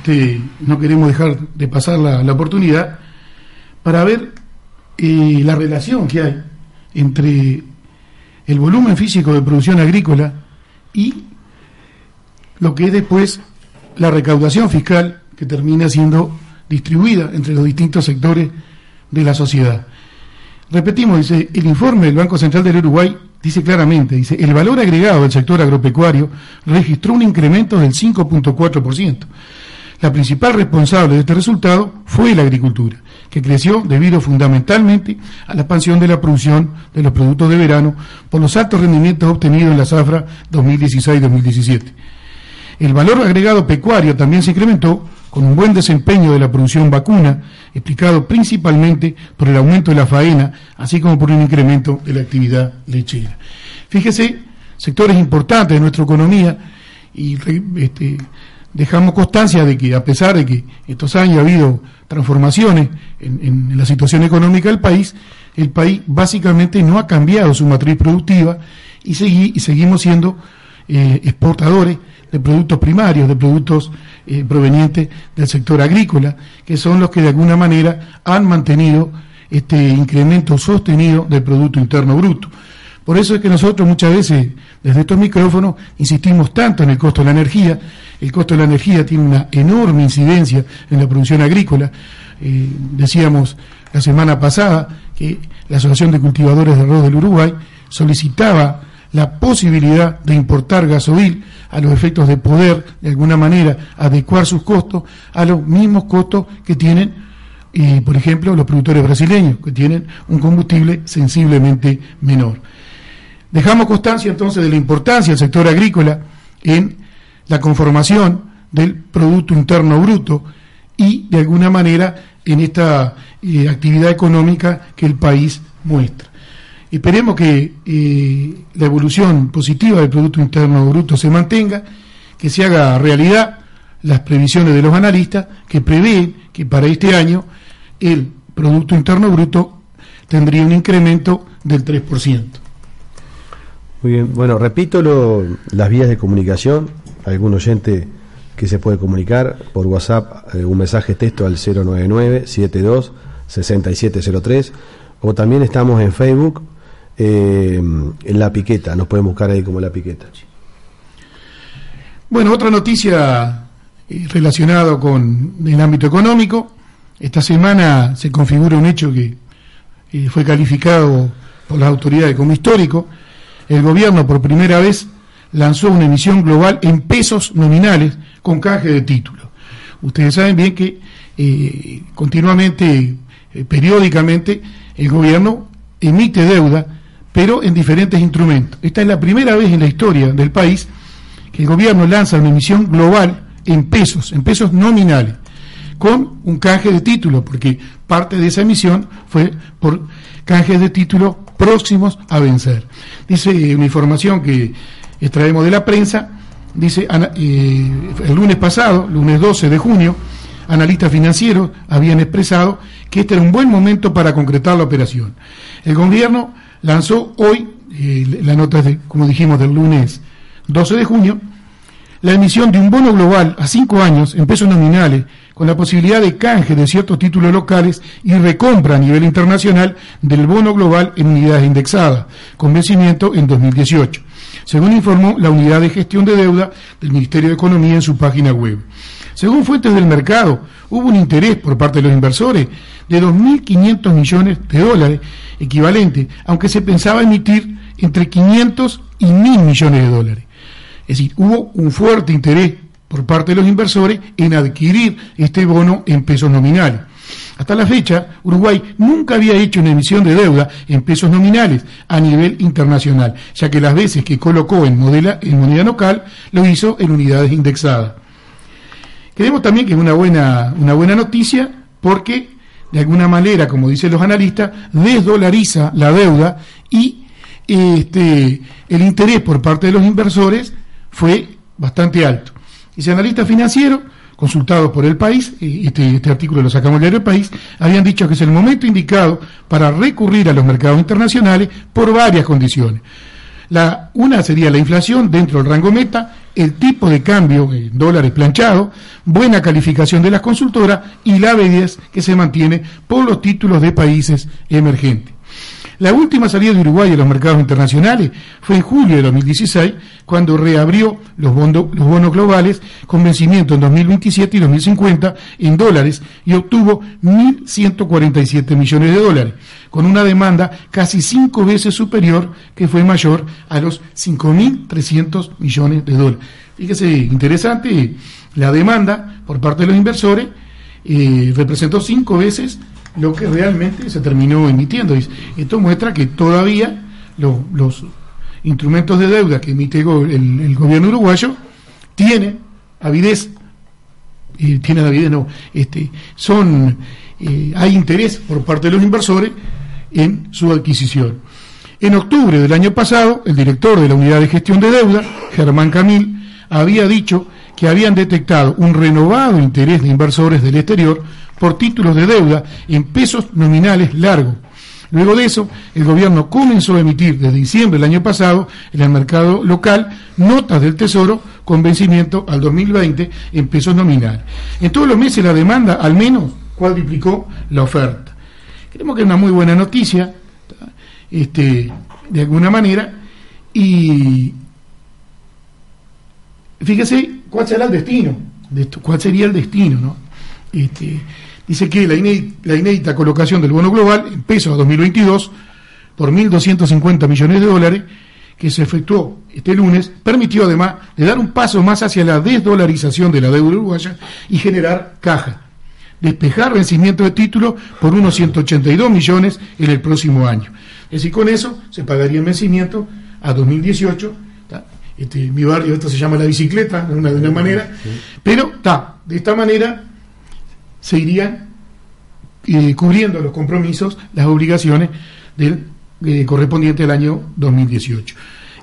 Este, no queremos dejar de pasar la, oportunidad para ver eh, la relación que hay entre el volumen físico de producción agrícola y lo que es después la recaudación fiscal que termina siendo distribuida entre los distintos sectores de la sociedad. Repetimos, dice, el informe del Banco Central del Uruguay dice claramente, dice, el valor agregado del sector agropecuario registró un incremento del 5.4%. La principal responsable de este resultado fue la agricultura, que creció debido fundamentalmente a la expansión de la producción de los productos de verano por los altos rendimientos obtenidos en la zafra 2016-2017. El valor agregado pecuario también se incrementó con un buen desempeño de la producción vacuna, explicado principalmente por el aumento de la faena, así como por un incremento de la actividad lechera. Fíjese, sectores importantes de nuestra economía, y este, dejamos constancia de que a pesar de que estos años ha habido transformaciones en, la situación económica del país, el país básicamente no ha cambiado su matriz productiva y, seguimos siendo eh, exportadores de productos primarios, de productos eh, provenientes del sector agrícola, que son los que de alguna manera han mantenido este incremento sostenido del Producto Interno Bruto. Por eso es que nosotros muchas veces desde estos micrófonos insistimos tanto en el costo de la energía. El costo de la energía tiene una enorme incidencia en la producción agrícola. Eh, decíamos la semana pasada que la Asociación de Cultivadores de Arroz del Uruguay solicitaba la posibilidad de importar gasoil a los efectos de poder, de alguna manera, adecuar sus costos a los mismos costos que tienen, eh, por ejemplo, los productores brasileños, que tienen un combustible sensiblemente menor. Dejamos constancia entonces de la importancia del sector agrícola en la conformación del Producto Interno Bruto y, de alguna manera, en esta eh, actividad económica que el país muestra. Esperemos que eh, la evolución positiva del Producto Interno Bruto se mantenga, que se haga realidad las previsiones de los analistas que prevén que para este año el Producto Interno Bruto tendría un incremento del 3%. Muy bien, bueno, repito las vías de comunicación, algún oyente que se puede comunicar por WhatsApp, eh, un mensaje texto al 099 72 6703 o también estamos en Facebook eh, en La Piqueta, nos pueden buscar ahí como La Piqueta. Bueno, otra noticia eh, relacionada con el ámbito económico. Esta semana se configura un hecho que fue calificado por las autoridades como histórico. El gobierno por primera vez lanzó una emisión global en pesos nominales con canje de títulos. Ustedes saben bien que continuamente, periódicamente, el gobierno emite deuda pero en diferentes instrumentos. Esta es la primera vez en la historia del país que el gobierno lanza una emisión global en pesos, en pesos nominales, con un canje de títulos, porque parte de esa emisión fue por canjes de títulos próximos a vencer. Dice una información que extraemos de la prensa, dice eh, el lunes pasado, lunes 12 de junio, analistas financieros habían expresado que este era un buen momento para concretar la operación. El gobierno lanzó hoy, eh, la nota de, como dijimos, del lunes 12 de junio, la emisión de un bono global a cinco años en pesos nominales, con la posibilidad de canje de ciertos títulos locales y recompra a nivel internacional del bono global en unidades indexadas, con vencimiento en 2018, según informó la Unidad de Gestión de Deuda del Ministerio de Economía en su página web. Según fuentes del mercado, hubo un interés por parte de los inversores de 2.500 millones de dólares equivalente, aunque se pensaba emitir entre 500 y 1.000 millones de dólares. Es decir, hubo un fuerte interés por parte de los inversores en adquirir este bono en pesos nominales. Hasta la fecha, Uruguay nunca había hecho una emisión de deuda en pesos nominales a nivel internacional, ya que las veces que colocó en, en moneda local lo hizo en unidades indexadas. Creemos también que es una buena, una buena noticia porque, de alguna manera, como dicen los analistas, desdolariza la deuda y este, el interés por parte de los inversores fue bastante alto. Ese analista financiero consultados por el país, este, este artículo lo sacamos del país, habían dicho que es el momento indicado para recurrir a los mercados internacionales por varias condiciones. La, una sería la inflación dentro del rango meta, el tipo de cambio en dólares planchado, buena calificación de las consultoras y la avidez que se mantiene por los títulos de países emergentes. La última salida de Uruguay a los mercados internacionales fue en julio de 2016, cuando reabrió los, los bonos globales con vencimiento en 2027 y 2050 en dólares y obtuvo 1.147 millones de dólares, con una demanda casi cinco veces superior que fue mayor a los 5.300 millones de dólares. Fíjese, interesante, la demanda por parte de los inversores eh, representó cinco veces lo que realmente se terminó emitiendo. Esto muestra que todavía los instrumentos de deuda que emite el, gobierno uruguayo tienen avidez, eh, tienen avidez, no, este, son, eh, hay interés por parte de los inversores en su adquisición. En octubre del año pasado, el director de la Unidad de Gestión de Deuda, Germán Camil, había dicho que habían detectado un renovado interés de inversores del exterior por títulos de deuda en pesos nominales largos. Luego de eso, el gobierno comenzó a emitir desde diciembre del año pasado en el mercado local notas del Tesoro con vencimiento al 2020 en pesos nominales. En todos los meses la demanda al menos cuadriplicó la oferta. Creemos que es una muy buena noticia, este, de alguna manera, y fíjese cuál será el destino, cuál sería el destino, ¿no? Este, dice que la inédita, colocación del bono global en pesos a 2022 por 1.250 millones de dólares que se efectuó este lunes permitió además de dar un paso más hacia la desdolarización de la deuda uruguaya y generar caja, despejar vencimiento de títulos por unos 182 millones en el próximo año. Es decir, con eso se pagaría el vencimiento a 2018. Este, mi barrio esto se llama la bicicleta, de una, de una manera, pero está, de esta manera se irían eh, cubriendo los compromisos, las obligaciones del eh, correspondiente al año 2018.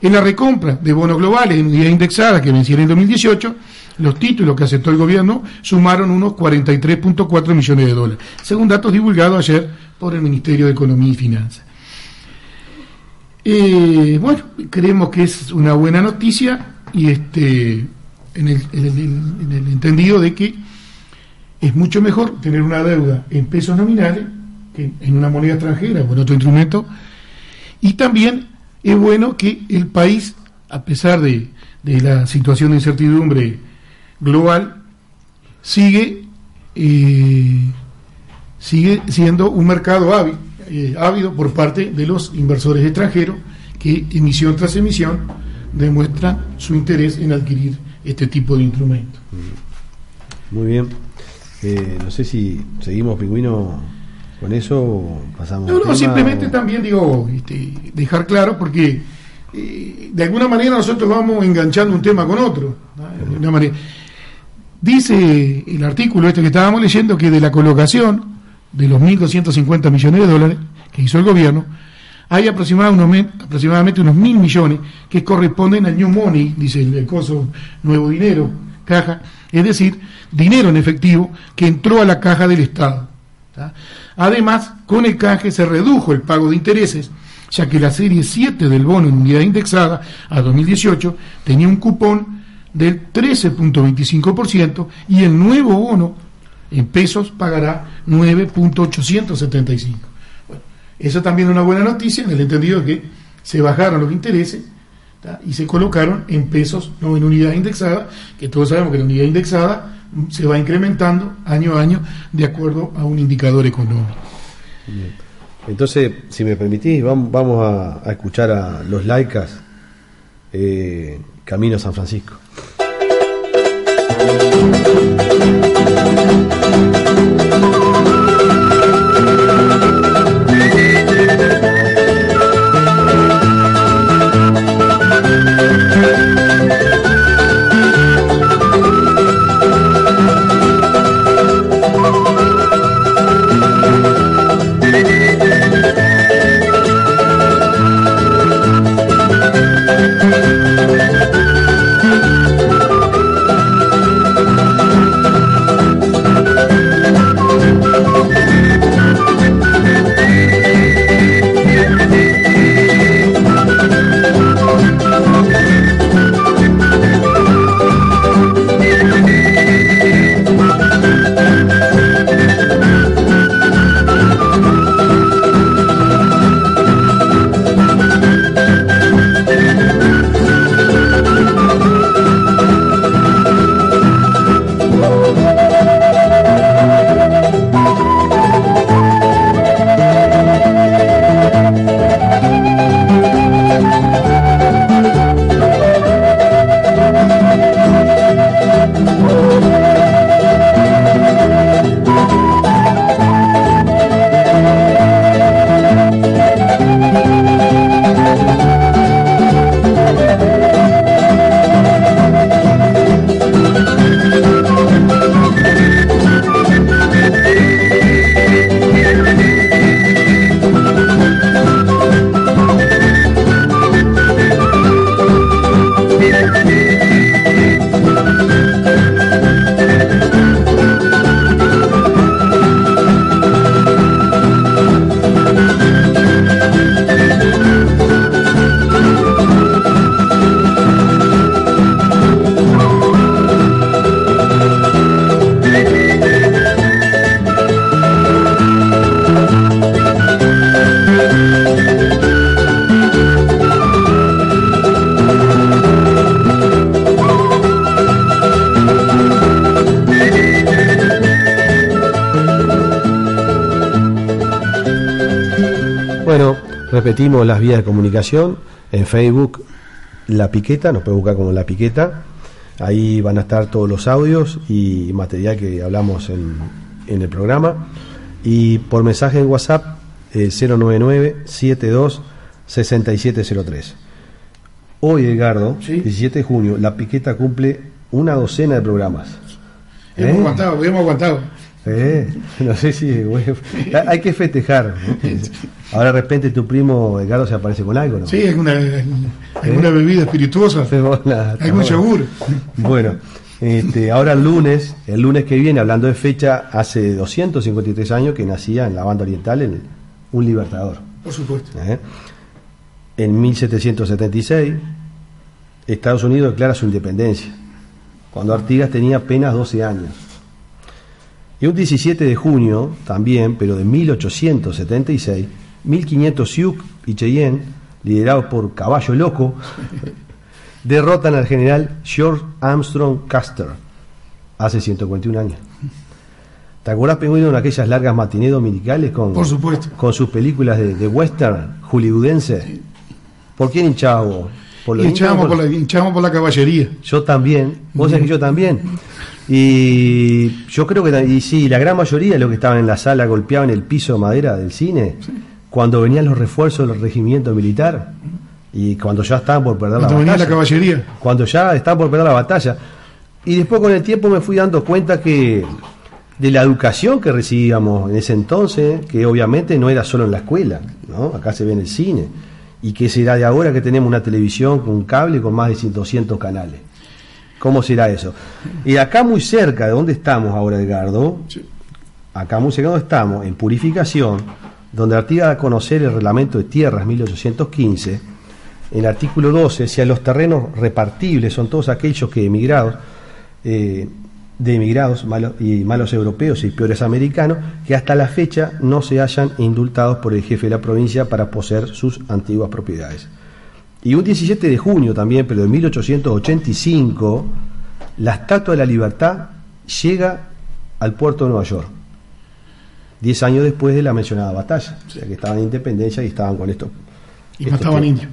En la recompra de bonos globales en unidad indexada que vencieron en 2018, los títulos que aceptó el gobierno sumaron unos 43.4 millones de dólares, según datos divulgados ayer por el Ministerio de Economía y Finanzas. Eh, bueno, creemos que es una buena noticia y este en el entendido de que es mucho mejor tener una deuda en pesos nominales que en una moneda extranjera o en otro instrumento. Y también es bueno que el país, a pesar de, la situación de incertidumbre global, sigue, eh, sigue siendo un mercado ávido, eh, ávido por parte de los inversores extranjeros que emisión tras emisión demuestra su interés en adquirir este tipo de instrumentos. Muy bien. Eh, no sé si seguimos pingüino con eso o pasamos. No, no, simplemente también digo, este, dejar claro porque eh, de alguna manera nosotros vamos enganchando un tema con otro. Dice el artículo este que estábamos leyendo que de la colocación de los 1.250 millones de dólares que hizo el gobierno, hay aproximadamente, unos mil millones que corresponden al New Money, dice el, el coso Nuevo Dinero, caja, es decir, dinero en efectivo que entró a la caja del Estado. Además, con el canje se redujo el pago de intereses, ya que la serie 7 del bono en unidad indexada a 2018 tenía un cupón del 13.25% y el nuevo bono en pesos pagará 9.875. Bueno, eso también es una buena noticia en el entendido de que se bajaron los intereses y se colocaron en pesos, no en unidad indexada, que todos sabemos que la unidad indexada se va incrementando año a año de acuerdo a un indicador económico. Entonces, si me permitís, vamos, a, escuchar a los laicas eh, Camino San Francisco. Repetimos las vías de comunicación en Facebook, La Piqueta, nos puede buscar como La Piqueta. Ahí van a estar todos los audios y material que hablamos en, en el programa. Y por mensaje en WhatsApp, 099-72-6703. Hoy, Edgardo, 17 de junio, La Piqueta cumple una docena de programas. Hemos aguantado, hemos aguantado. Eh, no sé si hay que festejar. Ahora de repente tu primo Edgardo se aparece con algo, ¿no? Sí, alguna, alguna ¿Eh? bebida espirituosa, algún yogur. Bueno, este, ahora el lunes, el lunes que viene, hablando de fecha, hace 253 años que nacía en la banda oriental en un libertador. Por supuesto. ¿Eh? En 1776, Estados Unidos declara su independencia, cuando Artigas tenía apenas 12 años. Y un 17 de junio, también, pero de 1876, 1500 Sioux y Cheyenne, liderados por Caballo Loco, derrotan al general George Armstrong Custer hace 141 años. ¿Te acuerdas, Pingüino, en aquellas largas matinés dominicales con, Por supuesto. con sus películas de, western hollywoodense? ¿Por quién hinchaba Por los hinchamos, por, la, por la caballería. Yo también, vos sabés que yo también. Y yo creo que, y sí, la gran mayoría de los que estaban en la sala golpeaban el piso de madera del cine cuando venían los refuerzos del regimiento militar y cuando ya estaban por perder la batalla. la caballería. Cuando ya estaban por perder la batalla. Y después con el tiempo me fui dando cuenta que de la educación que recibíamos en ese entonces, que obviamente no era solo en la escuela, ¿no? acá se ve en el cine, y que será de ahora que tenemos una televisión con un cable con más de 200 canales. ¿Cómo será eso? Y acá muy cerca de donde estamos ahora, Edgardo, acá muy cerca de donde estamos, en Purificación, donde Artigas da a conocer el reglamento de tierras 1815, en el artículo 12, si a los terrenos repartibles son todos aquellos que emigrados, eh, de emigrados malos, y malos europeos y peores americanos, que hasta la fecha no se hayan indultados por el jefe de la provincia para poseer sus antiguas propiedades. Y un 17 de junio también, pero de 1885, la Estatua de la Libertad llega al puerto de Nueva York. Diez años después de la mencionada batalla. O sea que estaban en independencia y estaban con esto. Y mataban indios.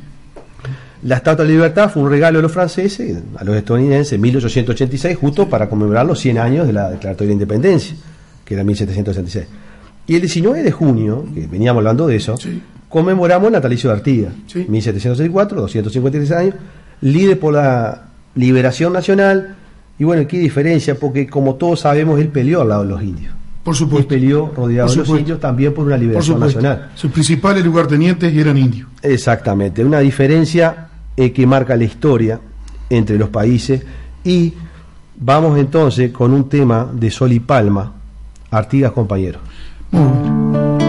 La Estatua de la Libertad fue un regalo de los franceses a los estadounidenses en 1886, justo para conmemorar los 100 años de la Declaratoria de Independencia, que era 1766. Y el 19 de junio, que veníamos hablando de eso, conmemoramos natalicio de Artigas, 1764, 253 años, líder por la liberación nacional, y bueno, qué diferencia, porque como todos sabemos, él peleó al lado de los indios. Por supuesto. Y peleó rodeado de los indios también por una liberación nacional. Sus principales lugartenientes eran indios. Exactamente, una diferencia eh, que marca la historia entre los países y vamos entonces con un tema de Sol y Palma, Artigas compañeros. saber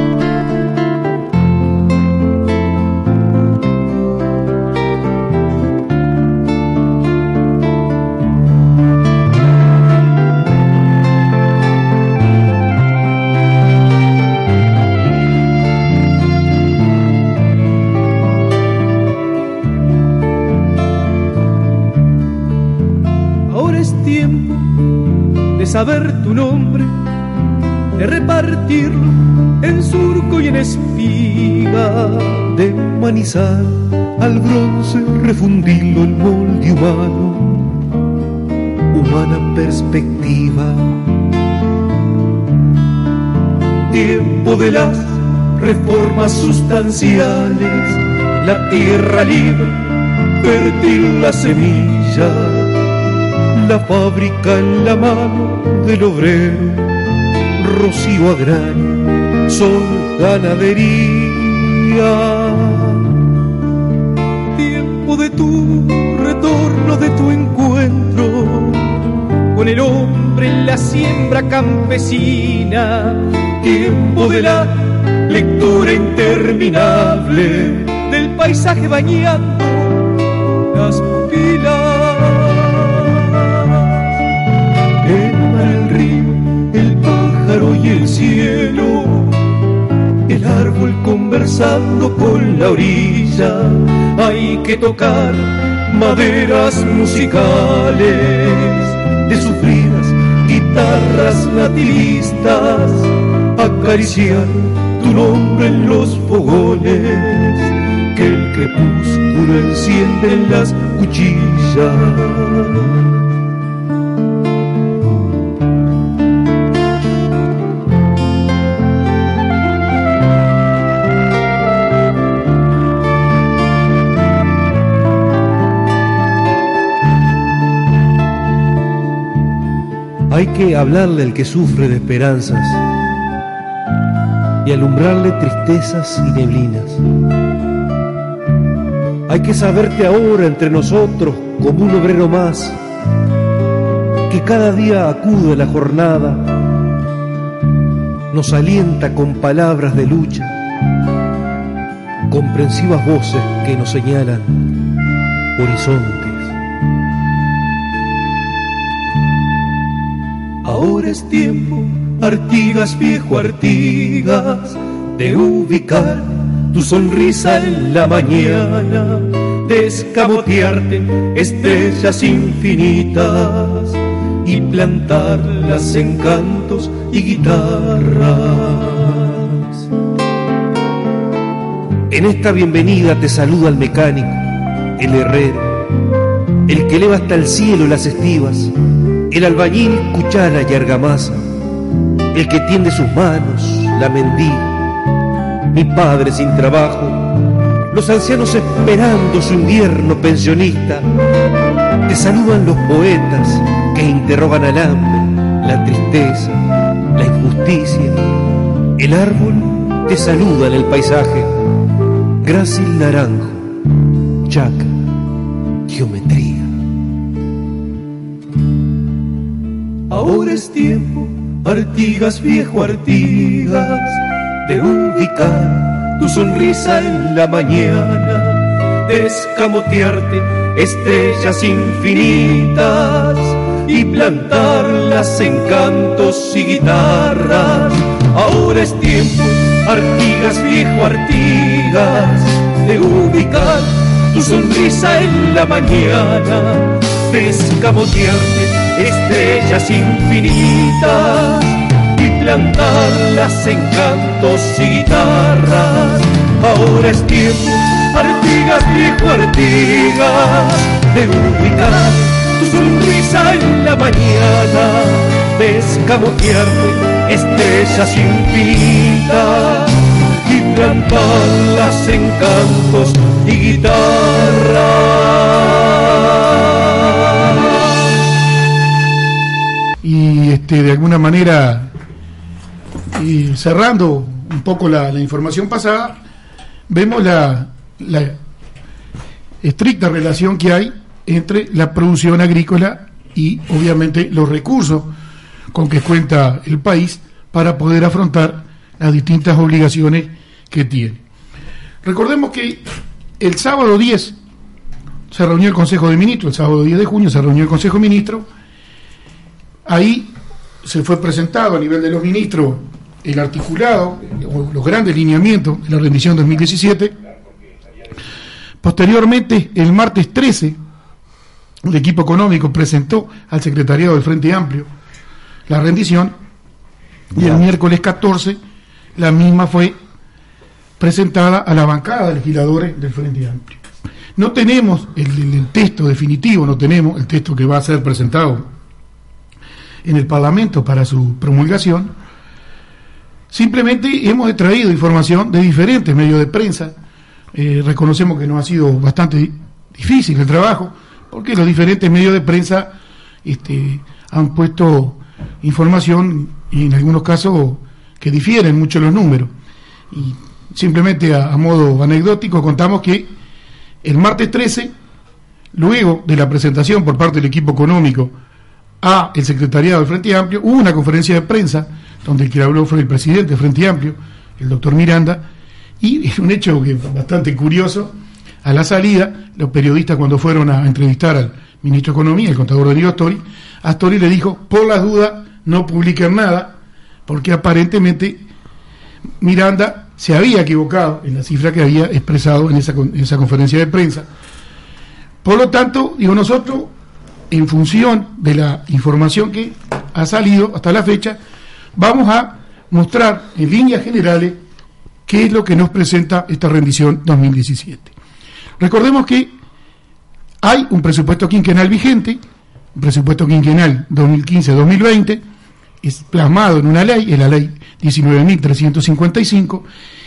la tierra libre, fértil la semilla la fábrica en la mano del obrero, rocío agrario, sol, ganadería. Tiempo de tu retorno, de tu encuentro con el hombre en la siembra campesina. Tiempo de la interminable del paisaje bañando las pilas. Y el cielo, el árbol conversando con la orilla, hay que tocar maderas musicales de sufridas guitarras nativistas, acariciar tu nombre en los fogones crepúsculo encienden las cuchillas. Hay que hablarle al que sufre de esperanzas y alumbrarle tristezas y neblinas. Hay que saberte ahora entre nosotros como un obrero más, que cada día acude a la jornada, nos alienta con palabras de lucha, comprensivas voces que nos señalan horizontes. Ahora es tiempo Artigas, viejo Artigas, de ubicar tu sonrisa en la mañana, de escamotearte estrellas infinitas y plantarlas en cantos y guitarras. En esta bienvenida te saluda el mecánico, el herrero, el que eleva hasta el cielo las estivas, el albañil, cuchara y argamasa el que tiende sus manos, la mendiga, mi padre sin trabajo, los ancianos esperando su invierno pensionista, te saludan los poetas que interrogan al hambre, la tristeza, la injusticia, el árbol te saluda en el paisaje, grácil naranjo, chaca, geometría. Ahora es tiempo Artigas, viejo Artigas, de ubicar tu sonrisa en la mañana, de escamotearte estrellas infinitas y plantarlas en cantos y guitarras. Ahora es tiempo, Artigas, viejo Artigas, de ubicar tu sonrisa en la mañana, de escamotearte estrellas infinitas y plantarlas en cantos y guitarras. Ahora es tiempo, Artigas, viejo Artigas, de ubicar tu sonrisa en la mañana, de estrellas infinitas y plantarlas en cantos y guitarras. Y este, de alguna manera y cerrando un poco la, información pasada, vemos la, la, estricta relación que hay entre la producción agrícola y obviamente los recursos con que cuenta el país para poder afrontar las distintas obligaciones que tiene. Recordemos que el sábado 10 se reunió el Consejo de Ministros, el sábado 10 de junio se reunió el Consejo de Ministros Ahí se fue presentado a nivel de los ministros el articulado, los grandes lineamientos de la rendición 2017. Posteriormente, el martes 13, el equipo económico presentó al secretariado del Frente Amplio la rendición y el miércoles 14 la misma fue presentada a la bancada de legisladores del Frente Amplio. No tenemos el, el texto definitivo, no tenemos el texto que va a ser presentado en el Parlamento para su promulgación, simplemente hemos extraído información de diferentes medios de prensa. Eh, reconocemos que nos ha sido bastante difícil el trabajo, porque los diferentes medios de prensa este, han puesto información y en algunos casos que difieren mucho los números. Y simplemente a, a modo anecdótico contamos que el martes 13, luego de la presentación por parte del equipo económico a el secretariado del Frente Amplio, hubo una conferencia de prensa donde el que habló fue el presidente del Frente Amplio, el doctor Miranda, y es un hecho bastante curioso, a la salida, los periodistas cuando fueron a entrevistar al ministro de Economía, el contador Darío Astori, Astori le dijo, por las dudas, no publiquen nada, porque aparentemente Miranda se había equivocado en la cifra que había expresado en esa, en esa conferencia de prensa. Por lo tanto, digo, nosotros en función de la información que ha salido hasta la fecha, vamos a mostrar en líneas generales qué es lo que nos presenta esta rendición 2017. Recordemos que hay un presupuesto quinquenal vigente, un presupuesto quinquenal 2015-2020, es plasmado en una ley, en la ley 19.355,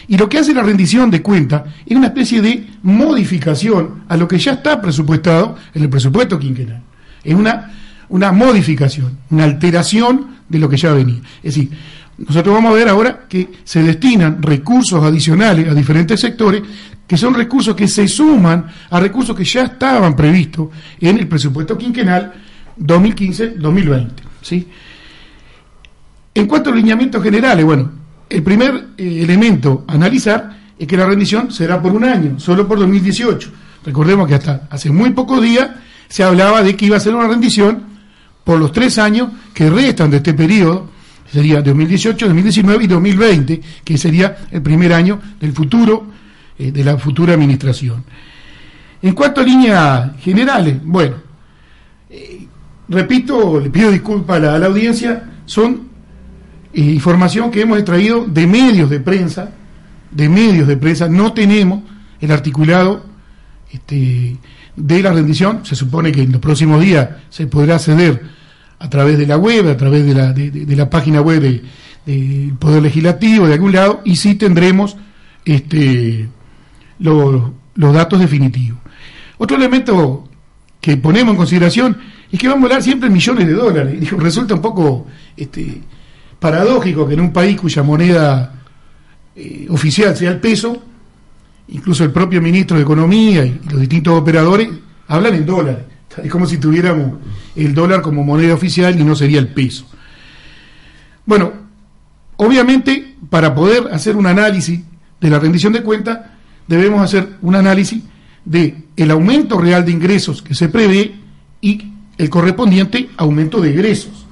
y lo que hace la rendición de cuenta es una especie de modificación a lo que ya está presupuestado en el presupuesto quinquenal. Es una, una modificación, una alteración de lo que ya venía. Es decir, nosotros vamos a ver ahora que se destinan recursos adicionales a diferentes sectores, que son recursos que se suman a recursos que ya estaban previstos en el presupuesto quinquenal 2015-2020. ¿sí? En cuanto a lineamientos generales, bueno, el primer eh, elemento a analizar es que la rendición será por un año, solo por 2018. Recordemos que hasta hace muy pocos días se hablaba de que iba a ser una rendición por los tres años que restan de este periodo, sería 2018, 2019 y 2020, que sería el primer año del futuro, eh, de la futura administración. En cuanto a líneas generales, bueno, eh, repito, le pido disculpas a la audiencia, son información que hemos extraído de medios de prensa, de medios de prensa, no tenemos el articulado este, de la rendición, se supone que en los próximos días se podrá acceder a través de la web, a través de la, de, la página web del Poder Legislativo, de algún lado, y sí tendremos este, los, los datos definitivos. Otro elemento que ponemos en consideración es que van a volar siempre millones de dólares. Resulta un poco este, paradójico que en un país cuya moneda eh, oficial sea el peso, incluso el propio ministro de Economía y los distintos operadores hablan en dólares. Es como si tuviéramos el dólar como moneda oficial y no sería el peso. Bueno, obviamente para poder hacer un análisis de la rendición de cuentas debemos hacer un análisis de el aumento real de ingresos que se prevé y el correspondiente aumento de egresos.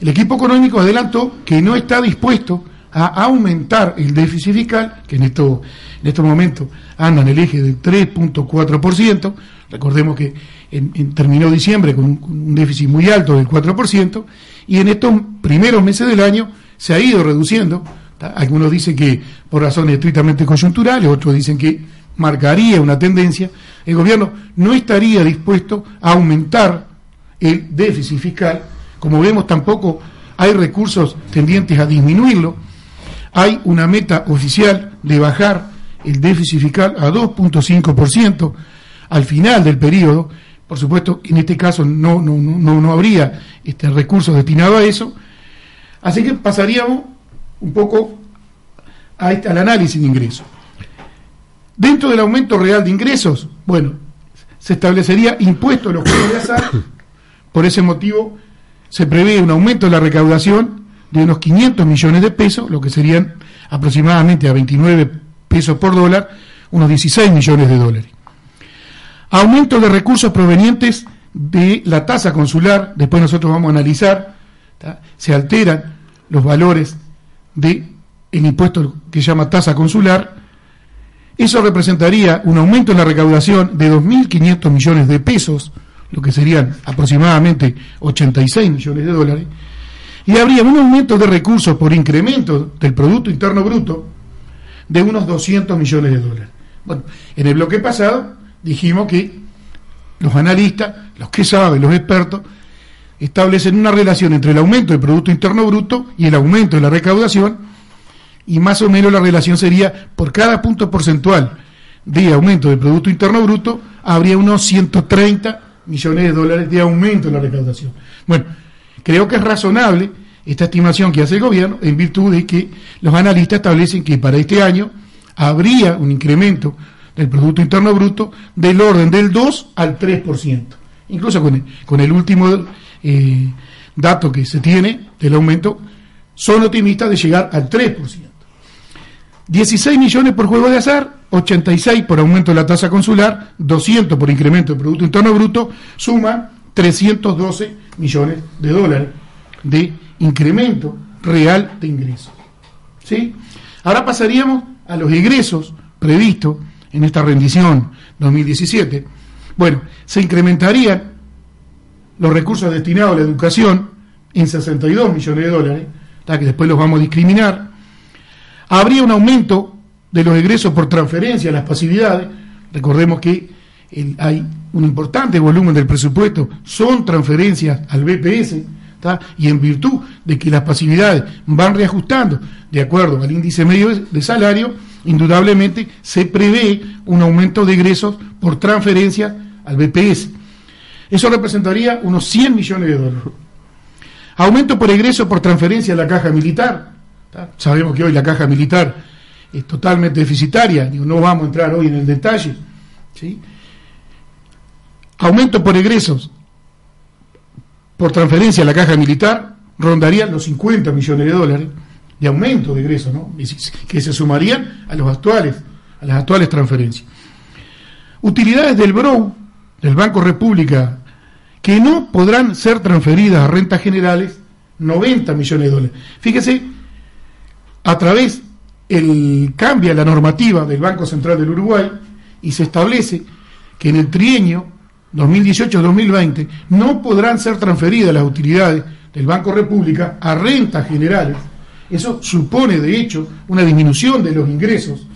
El equipo económico adelantó que no está dispuesto a aumentar el déficit fiscal, que en, esto, en estos momentos anda en el eje del 3.4%, recordemos que en, terminó diciembre con un, déficit muy alto del 4%, y en estos primeros meses del año se ha ido reduciendo, algunos dicen que por razones estrictamente coyunturales, otros dicen que marcaría una tendencia, el gobierno no estaría dispuesto a aumentar el déficit fiscal, como vemos, tampoco hay recursos tendientes a disminuirlo. Hay una meta oficial de bajar el déficit fiscal a 2.5% al final del periodo. Por supuesto, en este caso no, no, no, no habría este, recursos destinados a eso. Así que pasaríamos un poco a este, al análisis de ingresos. Dentro del aumento real de ingresos, bueno, se establecería impuesto a los juegos de azar. Por ese motivo, se prevé un aumento de la recaudación de unos 500 millones de pesos, lo que serían aproximadamente a 29 pesos por dólar, unos 16 millones de dólares. Aumento de recursos provenientes de la tasa consular, después nosotros vamos a analizar, se alteran los valores del el impuesto que llama tasa consular, eso representaría un aumento en la recaudación de 2.500 millones de pesos, lo que serían aproximadamente 86 millones de dólares, y habría un aumento de recursos por incremento del Producto Interno Bruto de unos 200 millones de dólares. Bueno, en el bloque pasado dijimos que los analistas, los que saben, los expertos, establecen una relación entre el aumento del Producto Interno Bruto y el aumento de la recaudación, y más o menos la relación sería por cada punto porcentual de aumento del Producto Interno Bruto, habría unos 130 millones de dólares de aumento en la recaudación. Bueno, creo que es razonable esta estimación que hace el gobierno en virtud de que los analistas establecen que para este año habría un incremento del Producto Interno Bruto del orden del 2 al 3%. Incluso con el, último eh, dato que se tiene del aumento, son optimistas de llegar al 3%. 16 millones por juego de azar, 86 por aumento de la tasa consular, 200 por incremento del Producto Interno Bruto, suma 312 millones de dólares de incremento real de ingresos. ¿Sí? Ahora pasaríamos a los ingresos previstos en esta rendición 2017. Bueno, se incrementarían los recursos destinados a la educación en 62 millones de dólares, que después los vamos a discriminar. Habría un aumento de los egresos por transferencia a las pasividades, recordemos que hay un importante volumen del presupuesto, son transferencias al BPS, y en virtud de que las pasividades van reajustando de acuerdo al índice medio de salario, indudablemente se prevé un aumento de ingresos por transferencia al BPS. Eso representaría unos 100 millones de dólares. Aumento por egreso por transferencia a la caja militar. Sabemos que hoy la caja militar es totalmente deficitaria, no vamos a entrar hoy en el detalle. Aumento por egresos por transferencia a la caja militar rondarían los 50 millones de dólares de aumento de egresos, ¿no? que se sumarían a los actuales, a las actuales transferencias. Utilidades del BROW, del Banco República, que no podrán ser transferidas a rentas generales, 90 millones de dólares. Fíjese, a través, el, cambia la normativa del Banco Central del Uruguay y se establece que en el trienio 2018-2020 no podrán ser transferidas las utilidades del Banco República a rentas generales. Eso supone, de hecho, una disminución de los ingresos.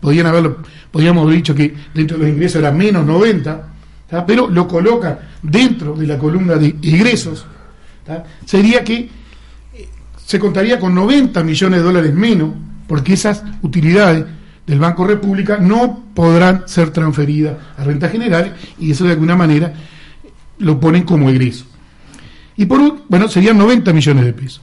Podían haberlo, podríamos haber dicho que dentro de los ingresos era menos 90, pero lo coloca dentro de la columna de ingresos. Sería que eh, se contaría con 90 millones de dólares menos, porque esas utilidades del Banco República no podrán ser transferidas a rentas generales y eso de alguna manera lo ponen como egreso. Y por bueno, serían 90 millones de pesos.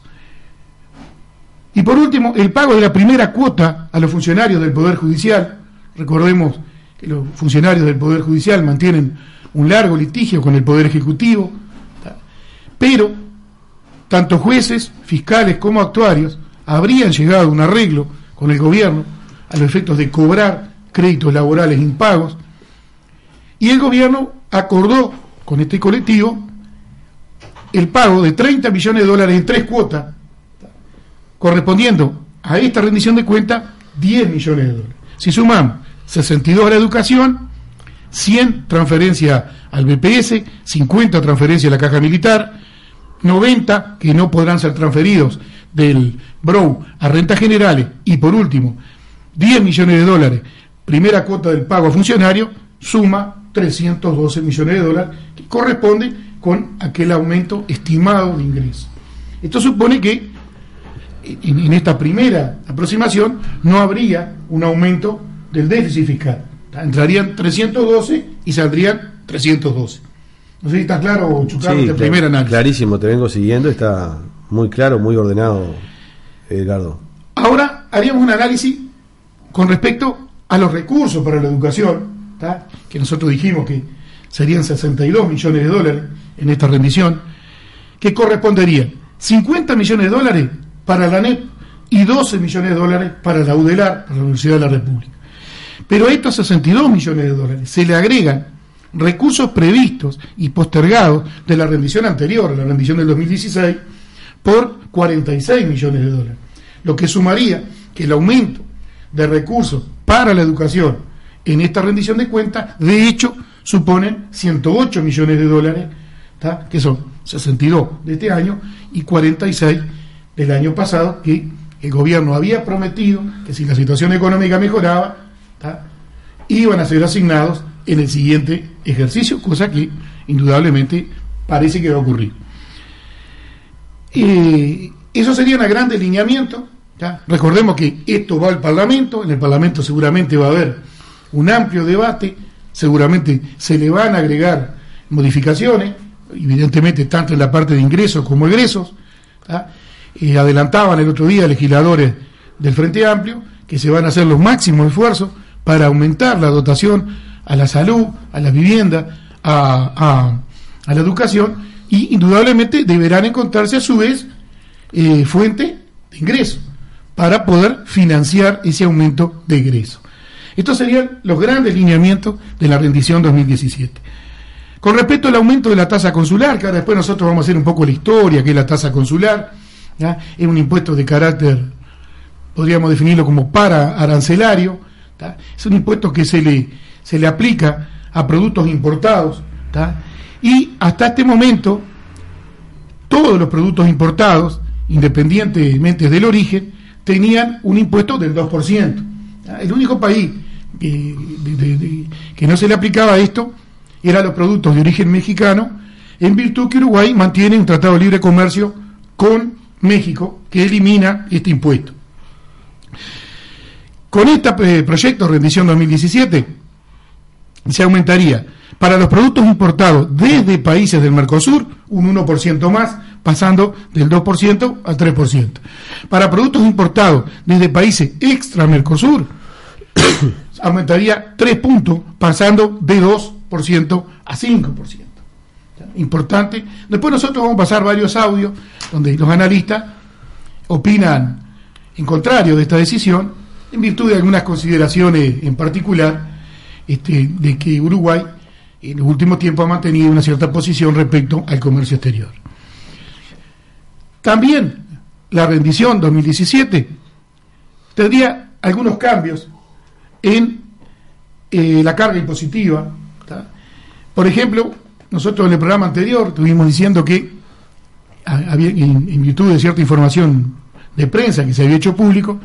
Y por último, el pago de la primera cuota a los funcionarios del Poder Judicial. Recordemos que los funcionarios del Poder Judicial mantienen un largo litigio con el Poder Ejecutivo, pero tanto jueces, fiscales como actuarios habrían llegado a un arreglo con el gobierno a los efectos de cobrar créditos laborales impagos, y el gobierno acordó con este colectivo el pago de 30 millones de dólares en tres cuotas, correspondiendo a esta rendición de cuenta 10 millones de dólares. Si sumamos 62 a la educación, 100 transferencias al BPS, 50 transferencias a la caja militar, 90 que no podrán ser transferidos del BROW a rentas generales y por último 10 millones de dólares, primera cuota del pago a funcionario, suma 312 millones de dólares, que corresponde con aquel aumento estimado de ingresos. Esto supone que en, esta primera aproximación no habría un aumento del déficit fiscal. Entrarían 312 y saldrían 312. No sé si está claro, Chucaro, sí, primer análisis. Clarísimo, te vengo siguiendo, está muy claro, muy ordenado, Edgardo. Ahora haríamos un análisis con respecto a los recursos para la educación, que nosotros dijimos que serían 62 millones de dólares en esta rendición, que corresponderían 50 millones de dólares para la NEP y 12 millones de dólares para la UDELAR, para la Universidad de la República. Pero a estos 62 millones de dólares se le agregan recursos previstos y postergados de la rendición anterior, la rendición del 2016, por 46 millones de dólares, lo que sumaría que el aumento de recursos para la educación en esta rendición de cuentas, de hecho, suponen 108 millones de dólares, que son 62 de este año y 46 del año pasado, que el gobierno había prometido que si la situación económica mejoraba, iban a ser asignados en el siguiente ejercicio, cosa que indudablemente parece que va a ocurrir. Eh, eso sería un gran Recordemos que esto va al Parlamento, en el Parlamento seguramente va a haber un amplio debate, seguramente se le van a agregar modificaciones, evidentemente tanto en la parte de ingresos como egresos. Eh, adelantaban el otro día legisladores del Frente Amplio que se van a hacer los máximos esfuerzos para aumentar la dotación a la salud, a la vivienda, a, la educación, y indudablemente deberán encontrarse a su vez eh, fuente de ingresos para poder financiar ese aumento de ingresos. Estos serían los grandes lineamientos de la rendición 2017. Con respecto al aumento de la tasa consular, que ahora después nosotros vamos a hacer un poco la historia, que es la tasa consular, es un impuesto de carácter, podríamos definirlo como para arancelario, es un impuesto que se le, se le aplica a productos importados, y hasta este momento todos los productos importados, independientemente del origen, tenían un impuesto del 2%. El único país que no se le aplicaba esto eran los productos de origen mexicano, en virtud que Uruguay mantiene un tratado de libre comercio con México que elimina este impuesto. Con este eh, proyecto Rendición 2017 se aumentaría para los productos importados desde países del Mercosur un 1% más, pasando del 2% al 3%. Para productos importados desde países extra Mercosur aumentaría 3 puntos, pasando de 2% a 5%. Importante. Después nosotros vamos a pasar varios audios donde los analistas opinan en contrario de esta decisión en virtud de algunas consideraciones en particular este, de que Uruguay en los últimos tiempos ha mantenido una cierta posición respecto al comercio exterior. También la rendición 2017 tendría algunos cambios en eh, la carga impositiva. Por ejemplo, nosotros en el programa anterior estuvimos diciendo que, en virtud de cierta información de prensa que se había hecho público,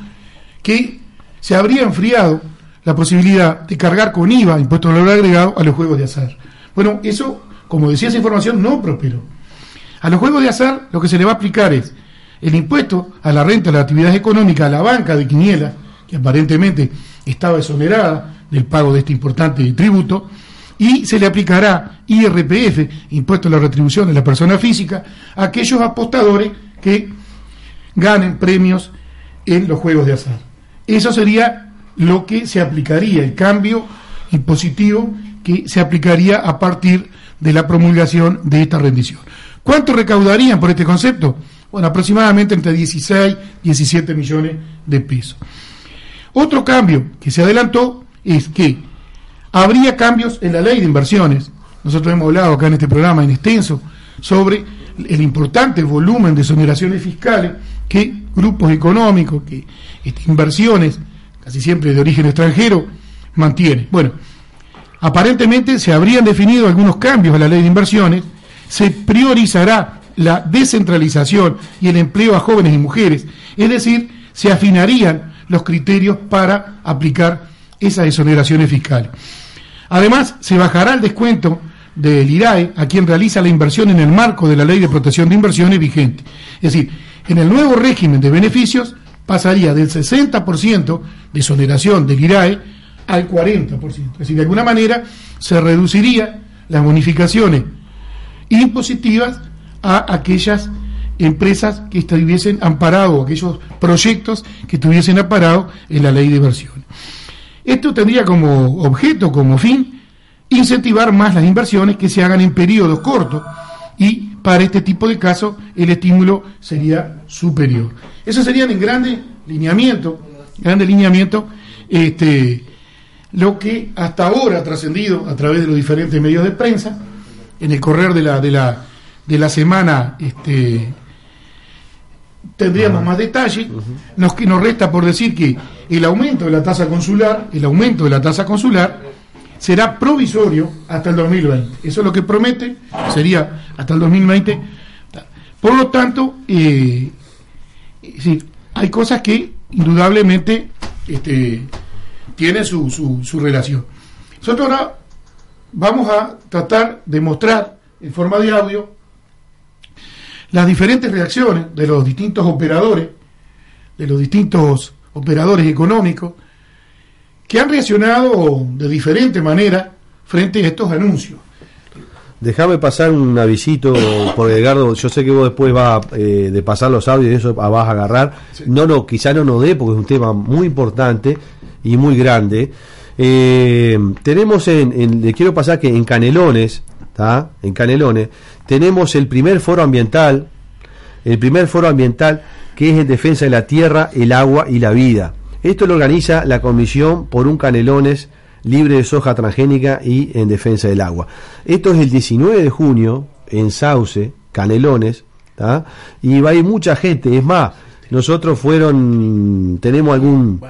que se habría enfriado la posibilidad de cargar con IVA, impuesto al valor agregado, a los juegos de azar. Bueno, eso, como decía esa información, no prosperó. A los juegos de azar lo que se le va a aplicar es el impuesto a la renta de la actividad económica a la banca de Quiniela, que aparentemente estaba exonerada del pago de este importante tributo, y se le aplicará IRPF, impuesto a la retribución de la persona física, a aquellos apostadores que ganen premios en los juegos de azar. Eso sería lo que se aplicaría, el cambio impositivo que se aplicaría a partir de la promulgación de esta rendición. ¿Cuánto recaudarían por este concepto? Bueno, aproximadamente entre 16 y 17 millones de pesos. Otro cambio que se adelantó es que habría cambios en la ley de inversiones. Nosotros hemos hablado acá en este programa en extenso sobre el importante volumen de exoneraciones fiscales que grupos económicos, que este, inversiones, casi siempre de origen extranjero, mantienen. Bueno, aparentemente se habrían definido algunos cambios a la ley de inversiones, se priorizará la descentralización y el empleo a jóvenes y mujeres, es decir, se afinarían los criterios para aplicar esas exoneraciones fiscales. Además, se bajará el descuento del IRAE a quien realiza la inversión en el marco de la Ley de Protección de Inversiones vigente. Es decir, en el nuevo régimen de beneficios pasaría del 60% de exoneración del IRAE al 40%. Es decir, de alguna manera se reduciría las bonificaciones impositivas a aquellas empresas que estuviesen amparados, aquellos proyectos que estuviesen amparados en la ley de inversiones. Esto tendría como objeto, como fin, incentivar más las inversiones que se hagan en periodos cortos y para este tipo de casos el estímulo sería superior. Esos serían en grande lineamiento, grande lineamiento, este, lo que hasta ahora ha trascendido a través de los diferentes medios de prensa, en el correr de la, de la, de la semana este, tendríamos más detalle, nos, nos resta por decir que el aumento de la tasa consular, el aumento de la tasa consular, será provisorio hasta el 2020. Eso es lo que promete, sería hasta el 2020. Por lo tanto, eh, sí, hay cosas que indudablemente este, tienen su, su, su relación. Nosotros ahora vamos a tratar de mostrar en forma de audio las diferentes reacciones de los distintos operadores, de los distintos operadores económicos, que han reaccionado de diferente manera frente a estos anuncios. Déjame pasar un avisito, por Edgardo, yo sé que vos después vas eh, de pasar los audios y eso vas a agarrar. No, no, quizá no nos dé porque es un tema muy importante y muy grande. Eh, tenemos en, le quiero pasar que en Canelones. En Canelones, tenemos el primer foro ambiental, el primer foro ambiental que es en defensa de la tierra, el agua y la vida. Esto lo organiza la Comisión por un Canelones libre de soja transgénica y en defensa del agua. Esto es el 19 de junio en Sauce, Canelones, y va a ir mucha gente. Es más, nosotros fueron, tenemos algún,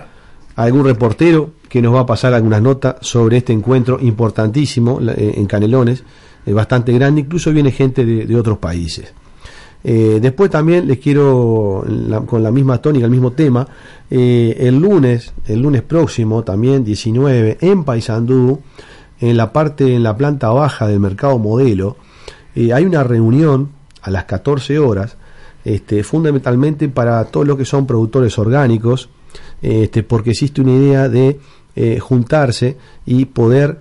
algún reportero que nos va a pasar algunas notas sobre este encuentro importantísimo en Canelones, es bastante grande, incluso viene gente de, otros países. Eh, después también les quiero, con la misma tónica, el mismo tema, eh, el lunes, el lunes próximo, también 19, en Paysandú, en la parte, en la planta baja del mercado modelo, eh, hay una reunión a las 14 horas, este, fundamentalmente para todos los que son productores orgánicos, este, porque existe una idea de juntarse y poder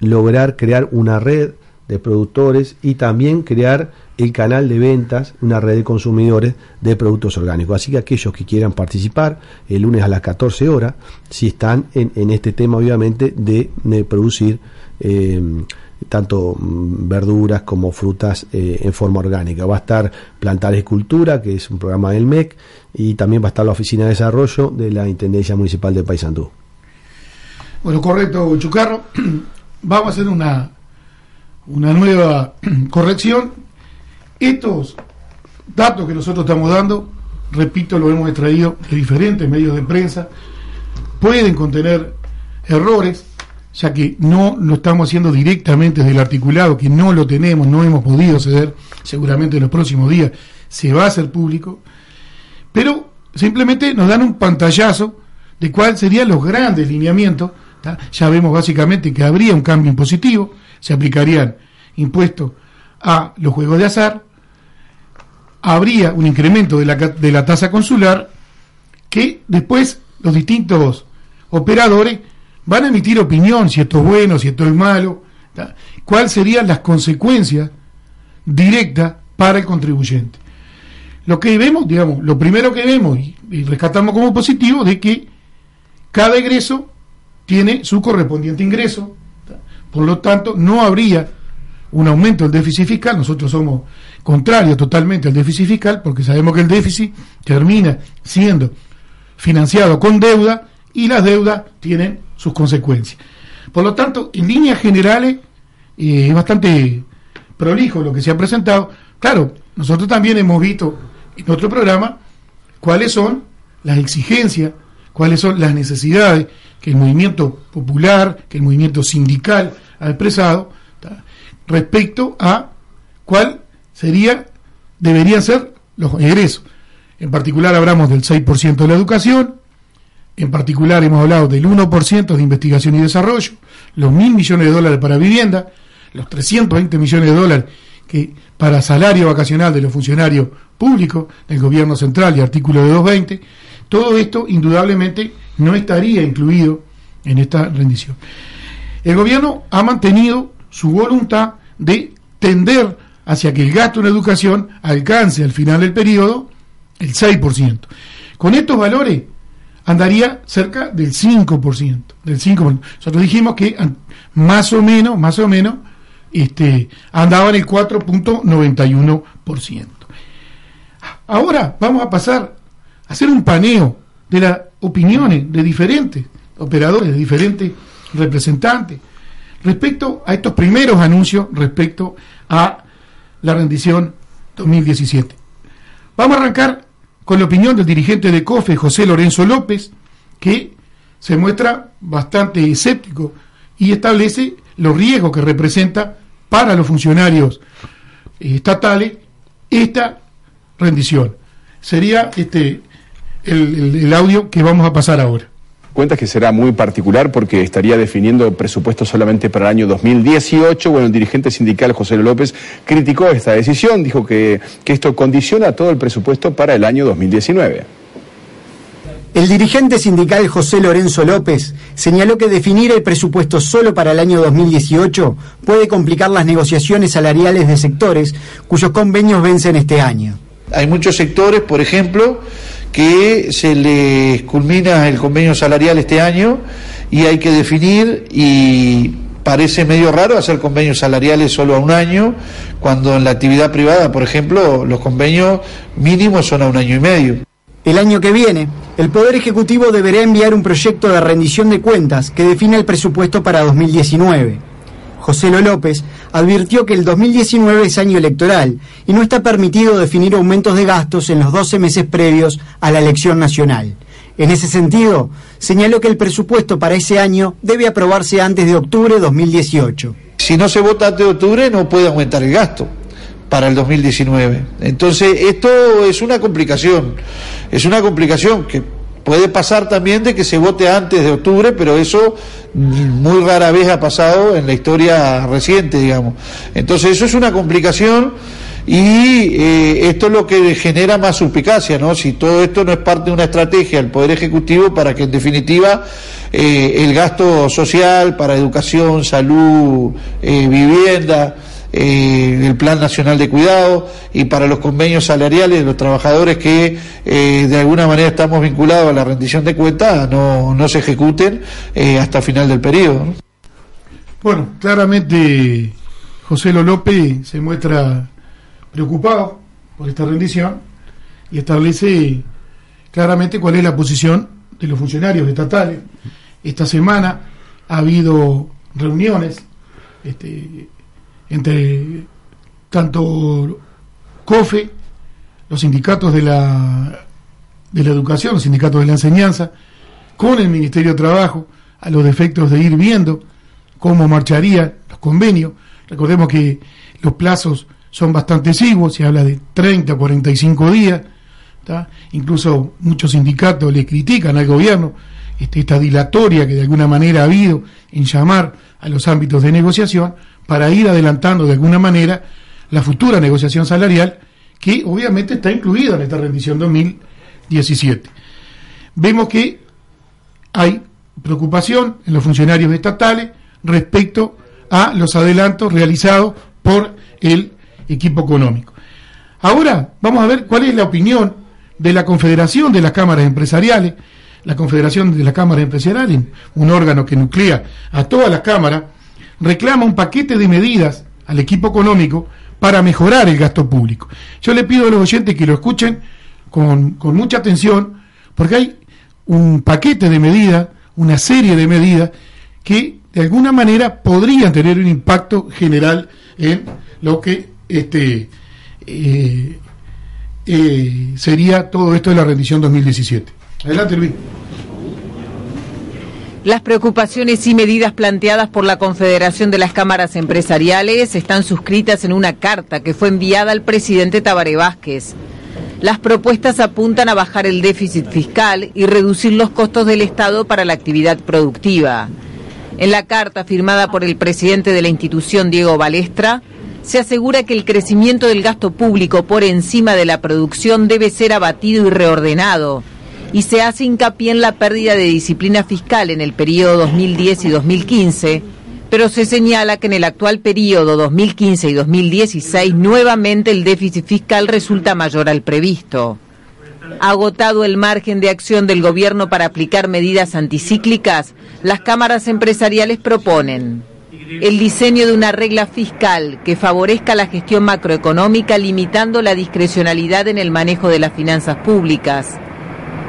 lograr crear una red de productores y también crear el canal de ventas, una red de consumidores de productos orgánicos. Así que aquellos que quieran participar el lunes a las 14 horas, si están en, este tema obviamente de, producir eh, tanto mm, verduras como frutas eh, en forma orgánica. Va a estar Plantar Escultura, que es un programa del MEC, y también va a estar la Oficina de Desarrollo de la Intendencia Municipal de Paysandú. Bueno, correcto, Chucarro. Vamos a hacer una, una nueva corrección estos datos que nosotros estamos dando, repito, lo hemos extraído de diferentes medios de prensa, pueden contener errores, ya que no lo estamos haciendo directamente desde el articulado, que no lo tenemos, no hemos podido ceder, seguramente en los próximos días se va a hacer público, pero simplemente nos dan un pantallazo de cuáles serían los grandes lineamientos. Ya vemos básicamente que habría un cambio impositivo, se aplicarían impuestos a los juegos de azar, habría un incremento de la, de la tasa consular que después los distintos operadores van a emitir opinión si esto es bueno, si esto es malo, cuáles serían las consecuencias directas para el contribuyente. Lo que vemos, digamos, lo primero que vemos y, y rescatamos como positivo de que cada egreso tiene su correspondiente ingreso, por lo tanto no habría un aumento del déficit fiscal, nosotros somos contrarios totalmente al déficit fiscal porque sabemos que el déficit termina siendo financiado con deuda y las deudas tienen sus consecuencias. Por lo tanto, en líneas generales eh, es bastante prolijo lo que se ha presentado. Claro, nosotros también hemos visto en otro programa cuáles son las exigencias, cuáles son las necesidades que el movimiento popular, que el movimiento sindical ha expresado respecto a cuál sería, deberían ser los egresos. En particular hablamos del 6% de la educación, en particular hemos hablado del 1% de investigación y desarrollo, los mil millones de dólares para vivienda, los 320 millones de dólares que para salario vacacional de los funcionarios públicos del gobierno central y artículo de 220, todo esto indudablemente no estaría incluido en esta rendición. El gobierno ha mantenido su voluntad de tender hacia que el gasto en educación alcance al final del periodo el 6%. Con estos valores andaría cerca del 5%, del 5%. Nosotros dijimos que más o menos, más o menos, este, andaba en el 4.91%. Ahora vamos a pasar hacer un paneo de las opiniones de diferentes operadores, de diferentes representantes respecto a estos primeros anuncios respecto a la rendición 2017. Vamos a arrancar con la opinión del dirigente de COFE, José Lorenzo López, que se muestra bastante escéptico y establece los riesgos que representa para los funcionarios estatales esta rendición. Sería este el audio que vamos a pasar ahora. Cuenta que será muy particular porque estaría definiendo el presupuesto solamente para el año 2018. Bueno, el dirigente sindical José López criticó esta decisión, dijo que, que esto condiciona todo el presupuesto para el año 2019. El dirigente sindical José Lorenzo López señaló que definir el presupuesto solo para el año 2018 puede complicar las negociaciones salariales de sectores cuyos convenios vencen este año. Hay muchos sectores, por ejemplo, que se les culmina el convenio salarial este año y hay que definir y parece medio raro hacer convenios salariales solo a un año, cuando en la actividad privada, por ejemplo, los convenios mínimos son a un año y medio. El año que viene, el Poder Ejecutivo deberá enviar un proyecto de rendición de cuentas que define el presupuesto para 2019. José Lo López, advirtió que el 2019 es año electoral y no está permitido definir aumentos de gastos en los 12 meses previos a la elección nacional. En ese sentido, señaló que el presupuesto para ese año debe aprobarse antes de octubre de 2018. Si no se vota antes de octubre no puede aumentar el gasto para el 2019. Entonces, esto es una complicación, es una complicación que puede pasar también de que se vote antes de octubre, pero eso muy rara vez ha pasado en la historia reciente, digamos. Entonces, eso es una complicación y eh, esto es lo que genera más suspicacia, ¿no? Si todo esto no es parte de una estrategia del Poder Ejecutivo para que en definitiva eh, el gasto social para educación, salud, eh, vivienda, el Plan Nacional de Cuidado y para los convenios salariales de los trabajadores que de alguna manera estamos vinculados a la rendición de cuentas no, no se ejecuten hasta el final del periodo. Bueno, claramente José López se muestra preocupado por esta rendición y establece claramente cuál es la posición de los funcionarios estatales. Esta semana ha habido reuniones este, entre tanto COFE, los sindicatos de la, de la educación, los sindicatos de la enseñanza, con el Ministerio de Trabajo, a los defectos de ir viendo cómo marcharían los convenios. Recordemos que los plazos son bastante exiguos, se habla de 30, 45 días, incluso muchos sindicatos le critican al gobierno este, esta dilatoria que de alguna manera ha habido en llamar a los ámbitos de negociación para ir adelantando de alguna manera la futura negociación salarial que obviamente está incluida en esta rendición 2017. Vemos que hay preocupación en los funcionarios estatales respecto a los adelantos realizados por el equipo económico. Ahora vamos a ver cuál es la opinión de la Confederación de las Cámaras Empresariales, la Confederación de las Cámaras Empresariales, un órgano que nuclea a todas las cámaras, reclama un paquete de medidas al equipo económico para mejorar el gasto público. Yo le pido a los oyentes que lo escuchen con, con mucha atención, porque hay un paquete de medidas, una serie de medidas que de alguna manera podrían tener un impacto general en lo que este, eh, eh, sería todo esto de la rendición 2017. Adelante, Luis. Las preocupaciones y medidas planteadas por la Confederación de las Cámaras Empresariales están suscritas en una carta que fue enviada al presidente Tabaré Vázquez. Las propuestas apuntan a bajar el déficit fiscal y reducir los costos del Estado para la actividad productiva. En la carta firmada por el presidente de la institución, Diego Balestra, se asegura que el crecimiento del gasto público por encima de la producción debe ser abatido y reordenado, y se hace hincapié en la pérdida de disciplina fiscal en el periodo 2010 y 2015, pero se señala que en el actual periodo 2015 y 2016 nuevamente el déficit fiscal resulta mayor al previsto. Agotado el margen de acción del gobierno para aplicar medidas anticíclicas, las cámaras empresariales proponen el diseño de una regla fiscal que favorezca la gestión macroeconómica limitando la discrecionalidad en el manejo de las finanzas públicas,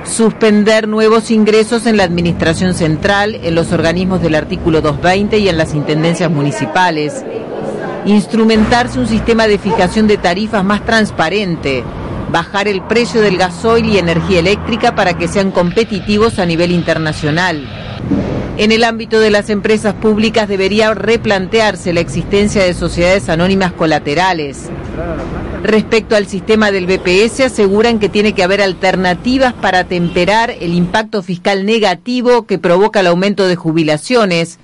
suspender nuevos ingresos en la Administración Central, en los organismos del artículo 220 y en las intendencias municipales, instrumentarse un sistema de fijación de tarifas más transparente, bajar el precio del gasoil y energía eléctrica para que sean competitivos a nivel internacional en el ámbito de las empresas públicas debería replantearse la existencia de sociedades anónimas colaterales. Respecto al sistema del BPS, aseguran que tiene que haber alternativas para temperar el impacto fiscal negativo que provoca el aumento de jubilaciones.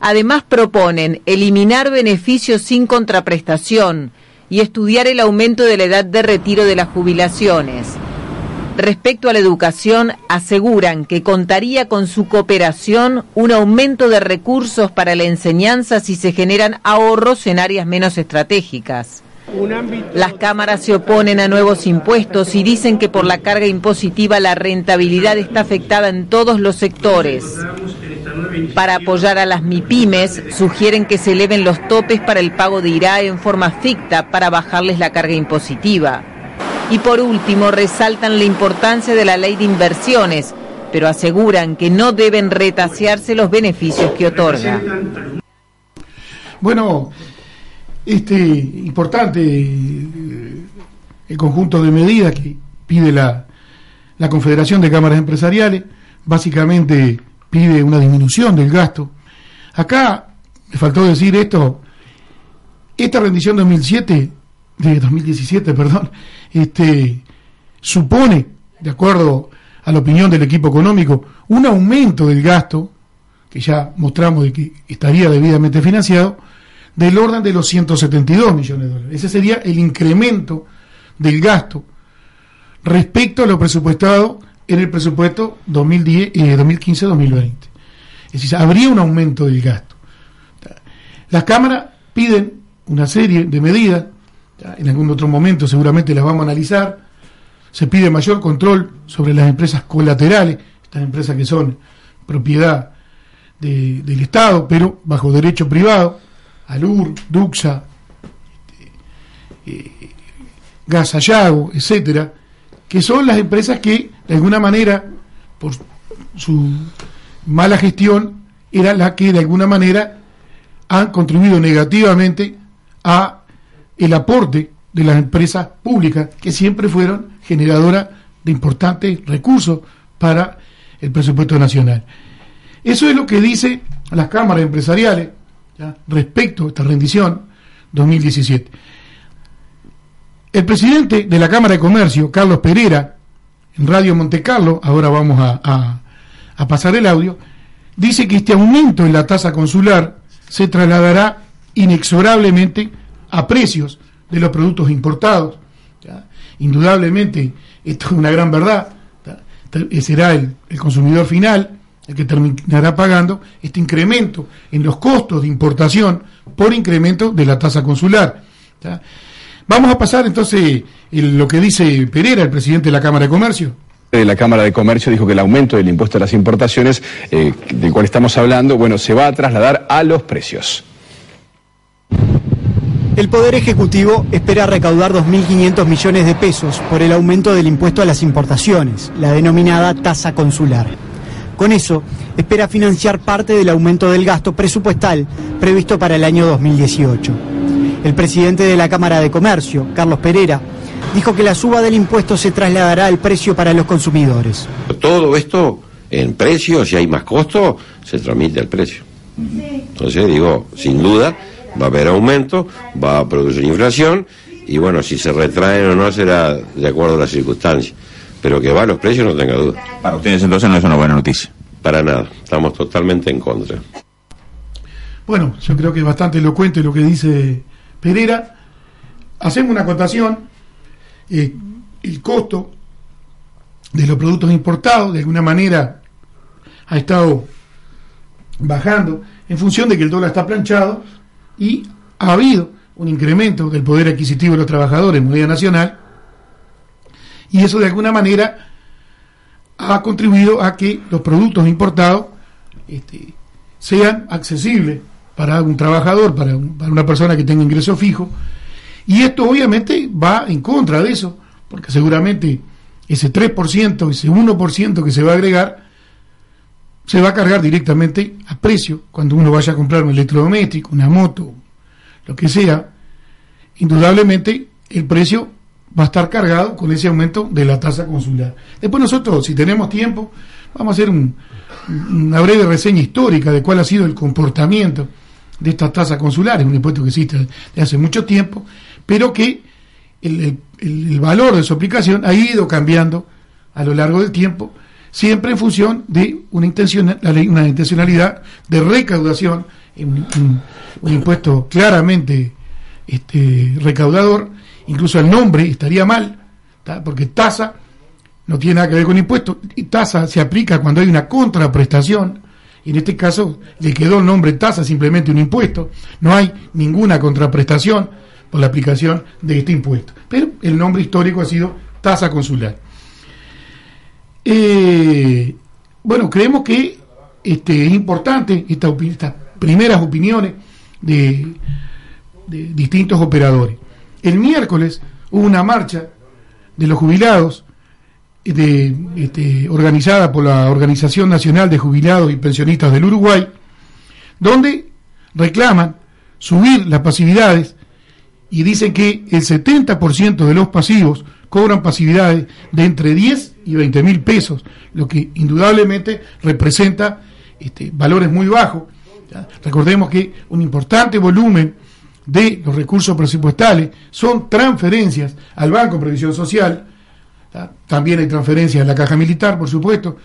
Además, proponen eliminar beneficios sin contraprestación y estudiar el aumento de la edad de retiro de las jubilaciones. Respecto a la educación, aseguran que contaría con su cooperación un aumento de recursos para la enseñanza si se generan ahorros en áreas menos estratégicas. Las cámaras se oponen a nuevos impuestos y dicen que por la carga impositiva la rentabilidad está afectada en todos los sectores. Para apoyar a las MIPIMES, sugieren que se eleven los topes para el pago de IRA en forma ficta para bajarles la carga impositiva. Y por último, resaltan la importancia de la ley de inversiones, pero aseguran que no deben retasearse los beneficios que otorga. Bueno, este importante eh, el conjunto de medidas que pide la, la Confederación de Cámaras Empresariales, básicamente pide una disminución del gasto. Acá me faltó decir esto, esta rendición 2007 de 2017, perdón, este, supone, de acuerdo a la opinión del equipo económico, un aumento del gasto, que ya mostramos de que estaría debidamente financiado, del orden de los 172 millones de dólares. Ese sería el incremento del gasto respecto a lo presupuestado en el presupuesto 2015-2020. Eh, es decir, habría un aumento del gasto. Las cámaras piden una serie de medidas, en algún otro momento seguramente las vamos a analizar, se pide mayor control sobre las empresas colaterales, estas empresas que son propiedad del Estado, pero bajo derecho privado, Alur, Duxa, este, eh, etcétera, que son las empresas que de alguna manera, por su mala gestión, era la que de alguna manera han contribuido negativamente a el aporte de las empresas públicas que siempre fueron generadoras de importantes recursos para el presupuesto nacional. Eso es lo que dice las cámaras empresariales respecto a esta rendición 2017. El presidente de la Cámara de Comercio, Carlos Pereira, en Radio Monte Carlo, ahora vamos a, pasar el audio, dice que este aumento en la tasa consular se trasladará inexorablemente a precios de los productos importados. Indudablemente, esto es una gran verdad. Será el, consumidor final el que terminará pagando este incremento en los costos de importación por incremento de la tasa consular. Vamos a pasar entonces lo que dice Pereira, el presidente de la Cámara de Comercio. La Cámara de Comercio dijo que el aumento del impuesto a las importaciones, eh, del cual estamos hablando, bueno, se va a trasladar a los precios. El Poder Ejecutivo espera recaudar 2.500 millones de pesos por el aumento del impuesto a las importaciones, la denominada tasa consular. Con eso, espera financiar parte del aumento del gasto presupuestal previsto para el año 2018. El presidente de la Cámara de Comercio, Carlos Pereira, dijo que la suba del impuesto se trasladará al precio para los consumidores. Todo esto en precio, si hay más costo, se transmite al precio. Entonces digo, sin duda, va a haber aumento, va a producir inflación y bueno, si se retraen o no será de acuerdo a las circunstancias. Pero que va a los precios no tenga duda. Para ustedes entonces no es una buena noticia. Para nada, estamos totalmente en contra. Bueno, yo creo que es bastante elocuente lo que dice Pereira, hacemos una acotación, eh, el costo de los productos importados de alguna manera ha estado bajando en función de que el dólar está planchado y ha habido un incremento del poder adquisitivo de los trabajadores en moneda nacional y eso de alguna manera ha contribuido a que los productos importados este, sean accesibles para un trabajador, para, para una persona que tenga ingreso fijo. Y esto obviamente va en contra de eso, porque seguramente ese 3%, ese 1% que se va a agregar, se va a cargar directamente a precio cuando uno vaya a comprar un electrodoméstico, una moto, lo que sea. Indudablemente el precio va a estar cargado con ese aumento de la tasa consular. Después nosotros, si tenemos tiempo, vamos a hacer una breve reseña histórica de cuál ha sido el comportamiento de estas tasas consulares, un impuesto que existe desde hace mucho tiempo, pero que el, valor de su aplicación ha ido cambiando a lo largo del tiempo, siempre en función de una, intencionalidad de recaudación, un, un, impuesto claramente este, recaudador, incluso el nombre estaría mal, porque tasa no tiene nada que ver con impuesto, y tasa se aplica cuando hay una contraprestación, y en este caso le quedó el nombre tasa, simplemente un impuesto. No hay ninguna contraprestación por la aplicación de este impuesto. Pero el nombre histórico ha sido tasa consular. Eh, bueno, creemos que este, es importante esta, estas primeras opiniones de, distintos operadores. El miércoles hubo una marcha de los jubilados este, organizada por la Organización Nacional de Jubilados y Pensionistas del Uruguay, donde reclaman subir las pasividades y dicen que el 70% de los pasivos cobran pasividades de entre 10 y 20 mil pesos, lo que indudablemente representa este, valores muy bajos. Recordemos que un importante volumen de los recursos presupuestales son transferencias al Banco de Previsión Social, también hay transferencias a la Caja Militar, por supuesto,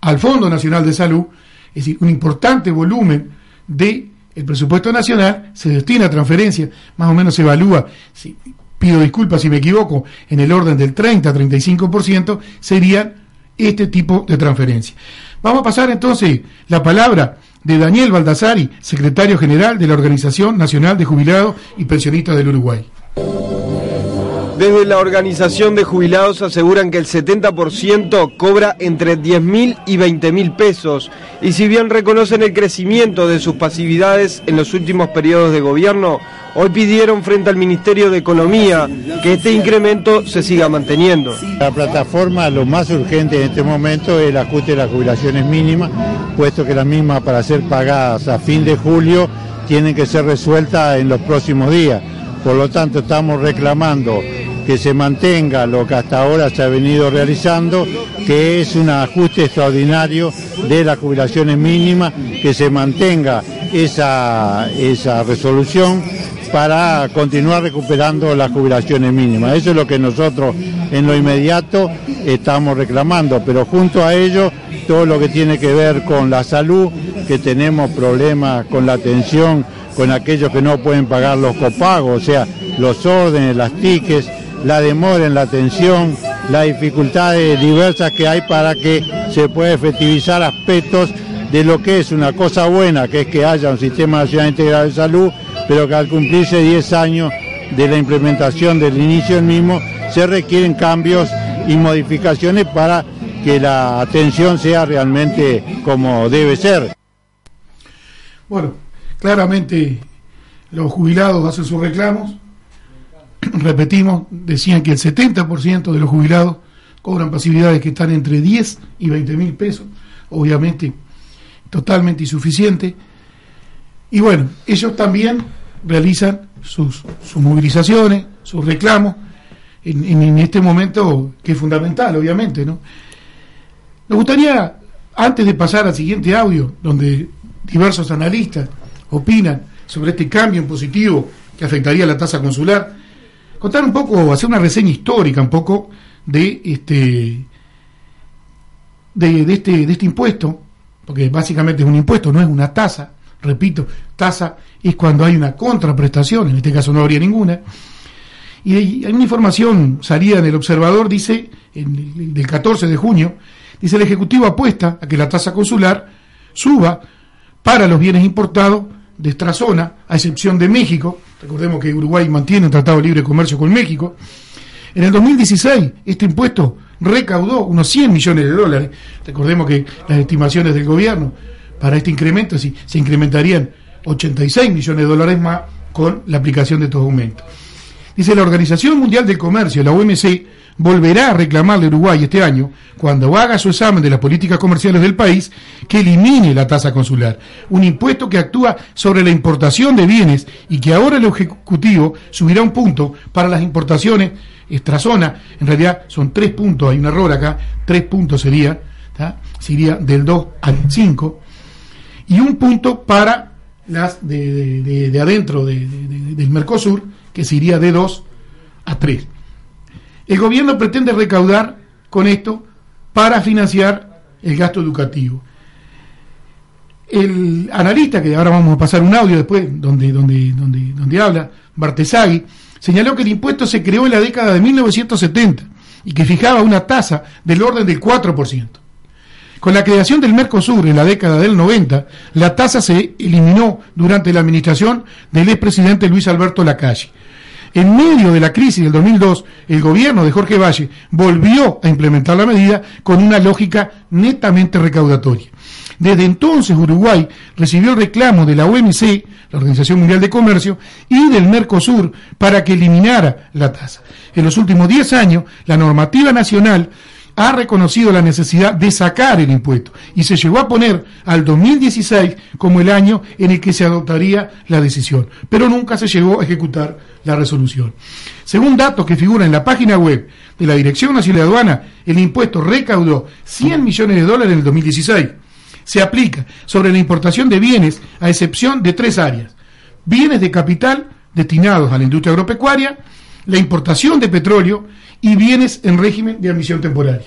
al Fondo Nacional de Salud, es decir, un importante volumen de el presupuesto nacional se destina a transferencias, más o menos se evalúa, si, pido disculpas si me equivoco, en el orden del 30-35% serían este tipo de transferencias. Vamos a pasar entonces la palabra de Daniel Baldassari, secretario general de la Organización Nacional de Jubilados y Pensionistas del Uruguay. Desde la organización de jubilados aseguran que el 70% cobra entre 10 mil y 20 mil pesos y si bien reconocen el crecimiento de sus pasividades en los últimos periodos de gobierno, hoy pidieron frente al Ministerio de Economía que este incremento se siga manteniendo. La plataforma lo más urgente en este momento es el ajuste de las jubilaciones mínimas, puesto que las mismas para ser pagadas a fin de julio tienen que ser resueltas en los próximos días. Por lo tanto, estamos reclamando que se mantenga lo que hasta ahora se ha venido realizando, que es un ajuste extraordinario de las jubilaciones mínimas, que se mantenga esa, esa resolución para continuar recuperando las jubilaciones mínimas. Eso es lo que nosotros en lo inmediato estamos reclamando, pero junto a ello todo lo que tiene que ver con la salud, que tenemos problemas con la atención, con aquellos que no pueden pagar los copagos, o sea, los órdenes, las tickets, la demora en la atención, las dificultades diversas que hay para que se pueda efectivizar aspectos de lo que es una cosa buena, que es que haya un sistema nacional integrado de salud, pero que al cumplirse 10 años de la implementación del inicio del mismo, se requieren cambios y modificaciones para que la atención sea realmente como debe ser. Bueno, claramente los jubilados hacen sus reclamos, repetimos, decían que el 70% de los jubilados cobran pasividades que están entre 10 y 20 mil pesos, obviamente totalmente insuficiente. Y bueno, ellos también realizan sus, sus movilizaciones, sus reclamos, en, en, este momento que es fundamental, obviamente. ¿no? Nos gustaría, antes de pasar al siguiente audio, donde diversos analistas opinan sobre este cambio en positivo que afectaría la tasa consular, contar un poco, hacer una reseña histórica un poco de este de, este de este impuesto, porque básicamente es un impuesto, no es una tasa, repito, tasa es cuando hay una contraprestación, en este caso no habría ninguna. Y hay una información salida en el observador, dice, del 14 de junio, dice el Ejecutivo apuesta a que la tasa consular suba para los bienes importados de esta zona, a excepción de México, recordemos que Uruguay mantiene un tratado de libre comercio con México, en el 2016 este impuesto recaudó unos 100 millones de dólares, recordemos que las estimaciones del gobierno para este incremento sí, se incrementarían 86 millones de dólares más con la aplicación de estos aumentos. Dice la Organización Mundial del Comercio, la OMC, volverá a reclamarle a Uruguay este año, cuando haga su examen de las políticas comerciales del país, que elimine la tasa consular, un impuesto que actúa sobre la importación de bienes y que ahora el Ejecutivo subirá un punto para las importaciones extrazona, en realidad son tres puntos, hay un error acá, tres puntos sería, sería del 2 al 5, y un punto para las de, de adentro del Mercosur, que sería de 2 a 3. El gobierno pretende recaudar con esto para financiar el gasto educativo. El analista, que ahora vamos a pasar un audio después, donde, donde, donde, donde habla, Bartesagui, señaló que el impuesto se creó en la década de 1970 y que fijaba una tasa del orden del 4%. Con la creación del Mercosur en la década del 90, la tasa se eliminó durante la administración del expresidente Luis Alberto Lacalle en medio de la crisis del 2002, el gobierno de Jorge Valle volvió a implementar la medida con una lógica netamente recaudatoria. Desde entonces Uruguay recibió el reclamo de la OMC, la Organización Mundial de Comercio, y del Mercosur para que eliminara la tasa. En los últimos 10 años, la normativa nacional ha reconocido la necesidad de sacar el impuesto y se llegó a poner al 2016 como el año en el que se adoptaría la decisión, pero nunca se llegó a ejecutar la resolución. Según datos que figuran en la página web de la Dirección Nacional de Aduana, el impuesto recaudó 100 millones de dólares en el 2016. Se aplica sobre la importación de bienes a excepción de tres áreas. Bienes de capital destinados a la industria agropecuaria, la importación de petróleo y bienes en régimen de admisión temporaria.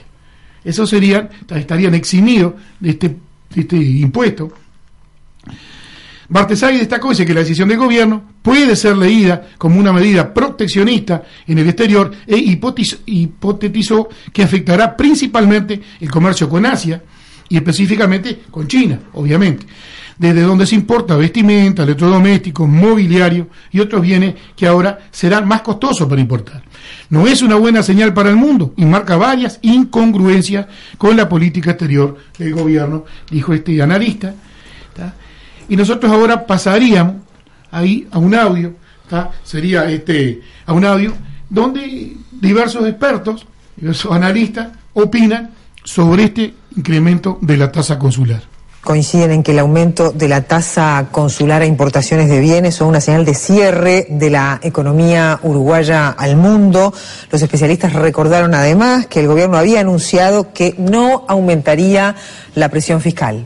Esos serían, estarían eximidos de este, este impuesto. Bartesay destacó dice que la decisión del gobierno puede ser leída como una medida proteccionista en el exterior e hipotetizó que afectará principalmente el comercio con Asia y específicamente con China, obviamente, desde donde se importa vestimenta, electrodomésticos, mobiliario y otros bienes que ahora serán más costosos para importar. No es una buena señal para el mundo y marca varias incongruencias con la política exterior del gobierno, dijo este analista. Y nosotros ahora pasaríamos ahí a un audio, sería este, a un audio donde diversos expertos, diversos analistas opinan sobre este incremento de la tasa consular coinciden en que el aumento de la tasa consular a importaciones de bienes son una señal de cierre de la economía uruguaya al mundo. Los especialistas recordaron además que el gobierno había anunciado que no aumentaría la presión fiscal.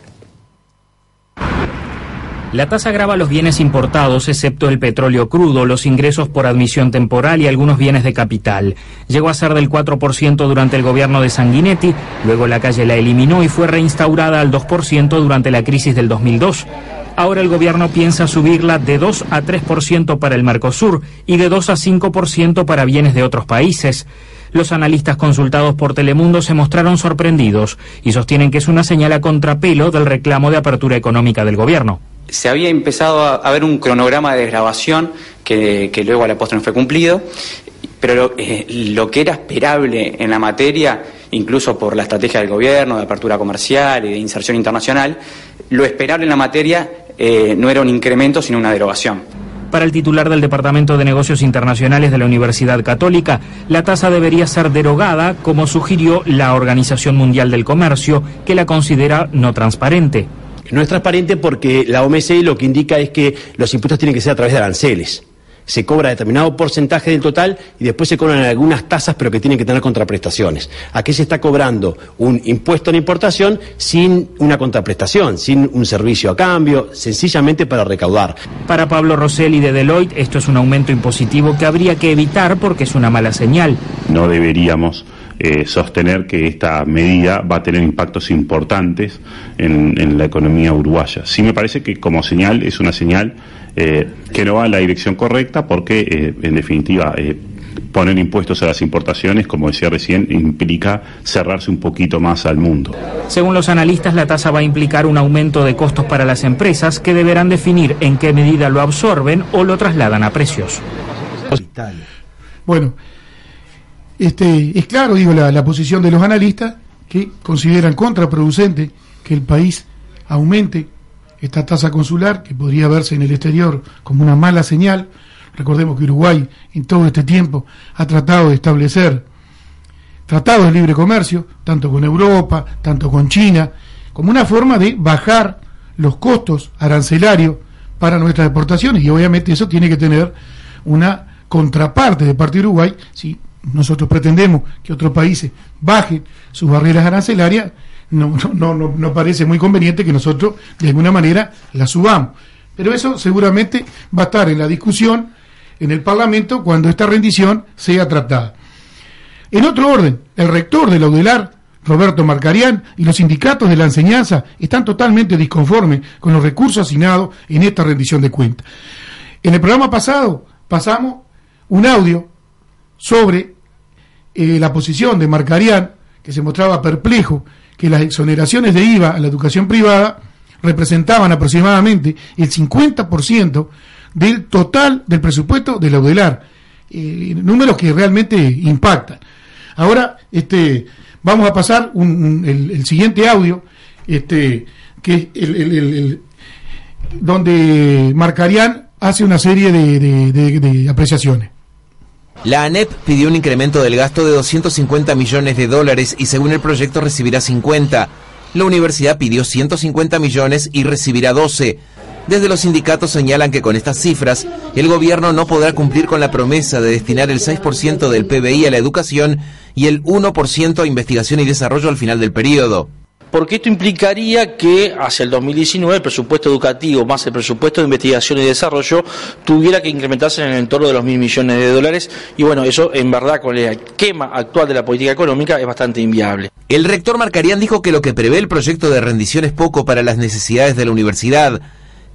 La tasa grava los bienes importados, excepto el petróleo crudo, los ingresos por admisión temporal y algunos bienes de capital. Llegó a ser del 4% durante el gobierno de Sanguinetti, luego la calle la eliminó y fue reinstaurada al 2% durante la crisis del 2002. Ahora el gobierno piensa subirla de 2 a 3% para el Mercosur y de 2 a 5% para bienes de otros países. Los analistas consultados por Telemundo se mostraron sorprendidos y sostienen que es una señal a contrapelo del reclamo de apertura económica del gobierno se había empezado a, ver un cronograma de desgrabación que, luego a la postre no fue cumplido, pero eh, lo, que era esperable en la materia, incluso por la estrategia del gobierno de apertura comercial y de inserción internacional, lo esperable en la materia eh, no era un incremento, sino una derogación. Para el titular del Departamento de Negocios Internacionales de la Universidad Católica, la tasa debería ser derogada, como sugirió la Organización Mundial del Comercio, que la considera no transparente. No es transparente porque la OMC lo que indica es que los impuestos tienen que ser a través de aranceles. Se cobra determinado porcentaje del total y después se cobran algunas tasas, pero que tienen que tener contraprestaciones. Aquí se está cobrando un impuesto en importación sin una contraprestación, sin un servicio a cambio, sencillamente para recaudar. Para Pablo Rosselli de Deloitte, esto es un aumento impositivo que habría que evitar porque es una mala señal. No deberíamos eh, sostener que esta medida va a tener impactos importantes en, la economía uruguaya. Sí me parece que como señal es una señal eh, que no va en la dirección correcta porque, eh, en definitiva, poner impuestos a las importaciones, como decía recién, implica cerrarse un poquito más al mundo. Según los analistas, la tasa va a implicar un aumento de costos para las empresas que deberán definir en qué medida lo absorben o lo trasladan a precios. Bueno, este, es claro, digo, la, posición de los analistas que consideran contraproducente que el país aumente esta tasa consular, que podría verse en el exterior como una mala señal. Recordemos que Uruguay en todo este tiempo ha tratado de establecer tratados de libre comercio, tanto con Europa, tanto con China, como una forma de bajar los costos arancelarios para nuestras exportaciones y obviamente eso tiene que tener una contraparte de parte de Uruguay nosotros pretendemos que otros países bajen sus barreras arancelarias, no, no, no, no parece muy conveniente que nosotros de alguna manera las subamos. Pero eso seguramente va a estar en la discusión en el Parlamento cuando esta rendición sea tratada. En otro orden, el rector de la UDELAR, Roberto Marcarián, y los sindicatos de la enseñanza están totalmente disconformes con los recursos asignados en esta rendición de cuentas. En el programa pasado pasamos un audio sobre eh, la posición de Marcarián, que se mostraba perplejo que las exoneraciones de IVA a la educación privada representaban aproximadamente el 50% del total del presupuesto de la UDELAR, eh, números que realmente impactan. Ahora, este, vamos a pasar el, siguiente audio, este, que el, donde Marcarián hace una serie de apreciaciones. La ANEP pidió un incremento del gasto de 250 millones de dólares y según el proyecto recibirá 50. La universidad pidió 150 millones y recibirá 12. Desde los sindicatos señalan que con estas cifras el gobierno no podrá cumplir con la promesa de destinar el 6% del PBI a la educación y el 1% a investigación y desarrollo al final del periodo. Porque esto implicaría que hacia el 2019 el presupuesto educativo más el presupuesto de investigación y desarrollo tuviera que incrementarse en el entorno de los mil millones de dólares y bueno, eso en verdad con el esquema actual de la política económica es bastante inviable. El rector Marcarián dijo que lo que prevé el proyecto de rendición es poco para las necesidades de la universidad.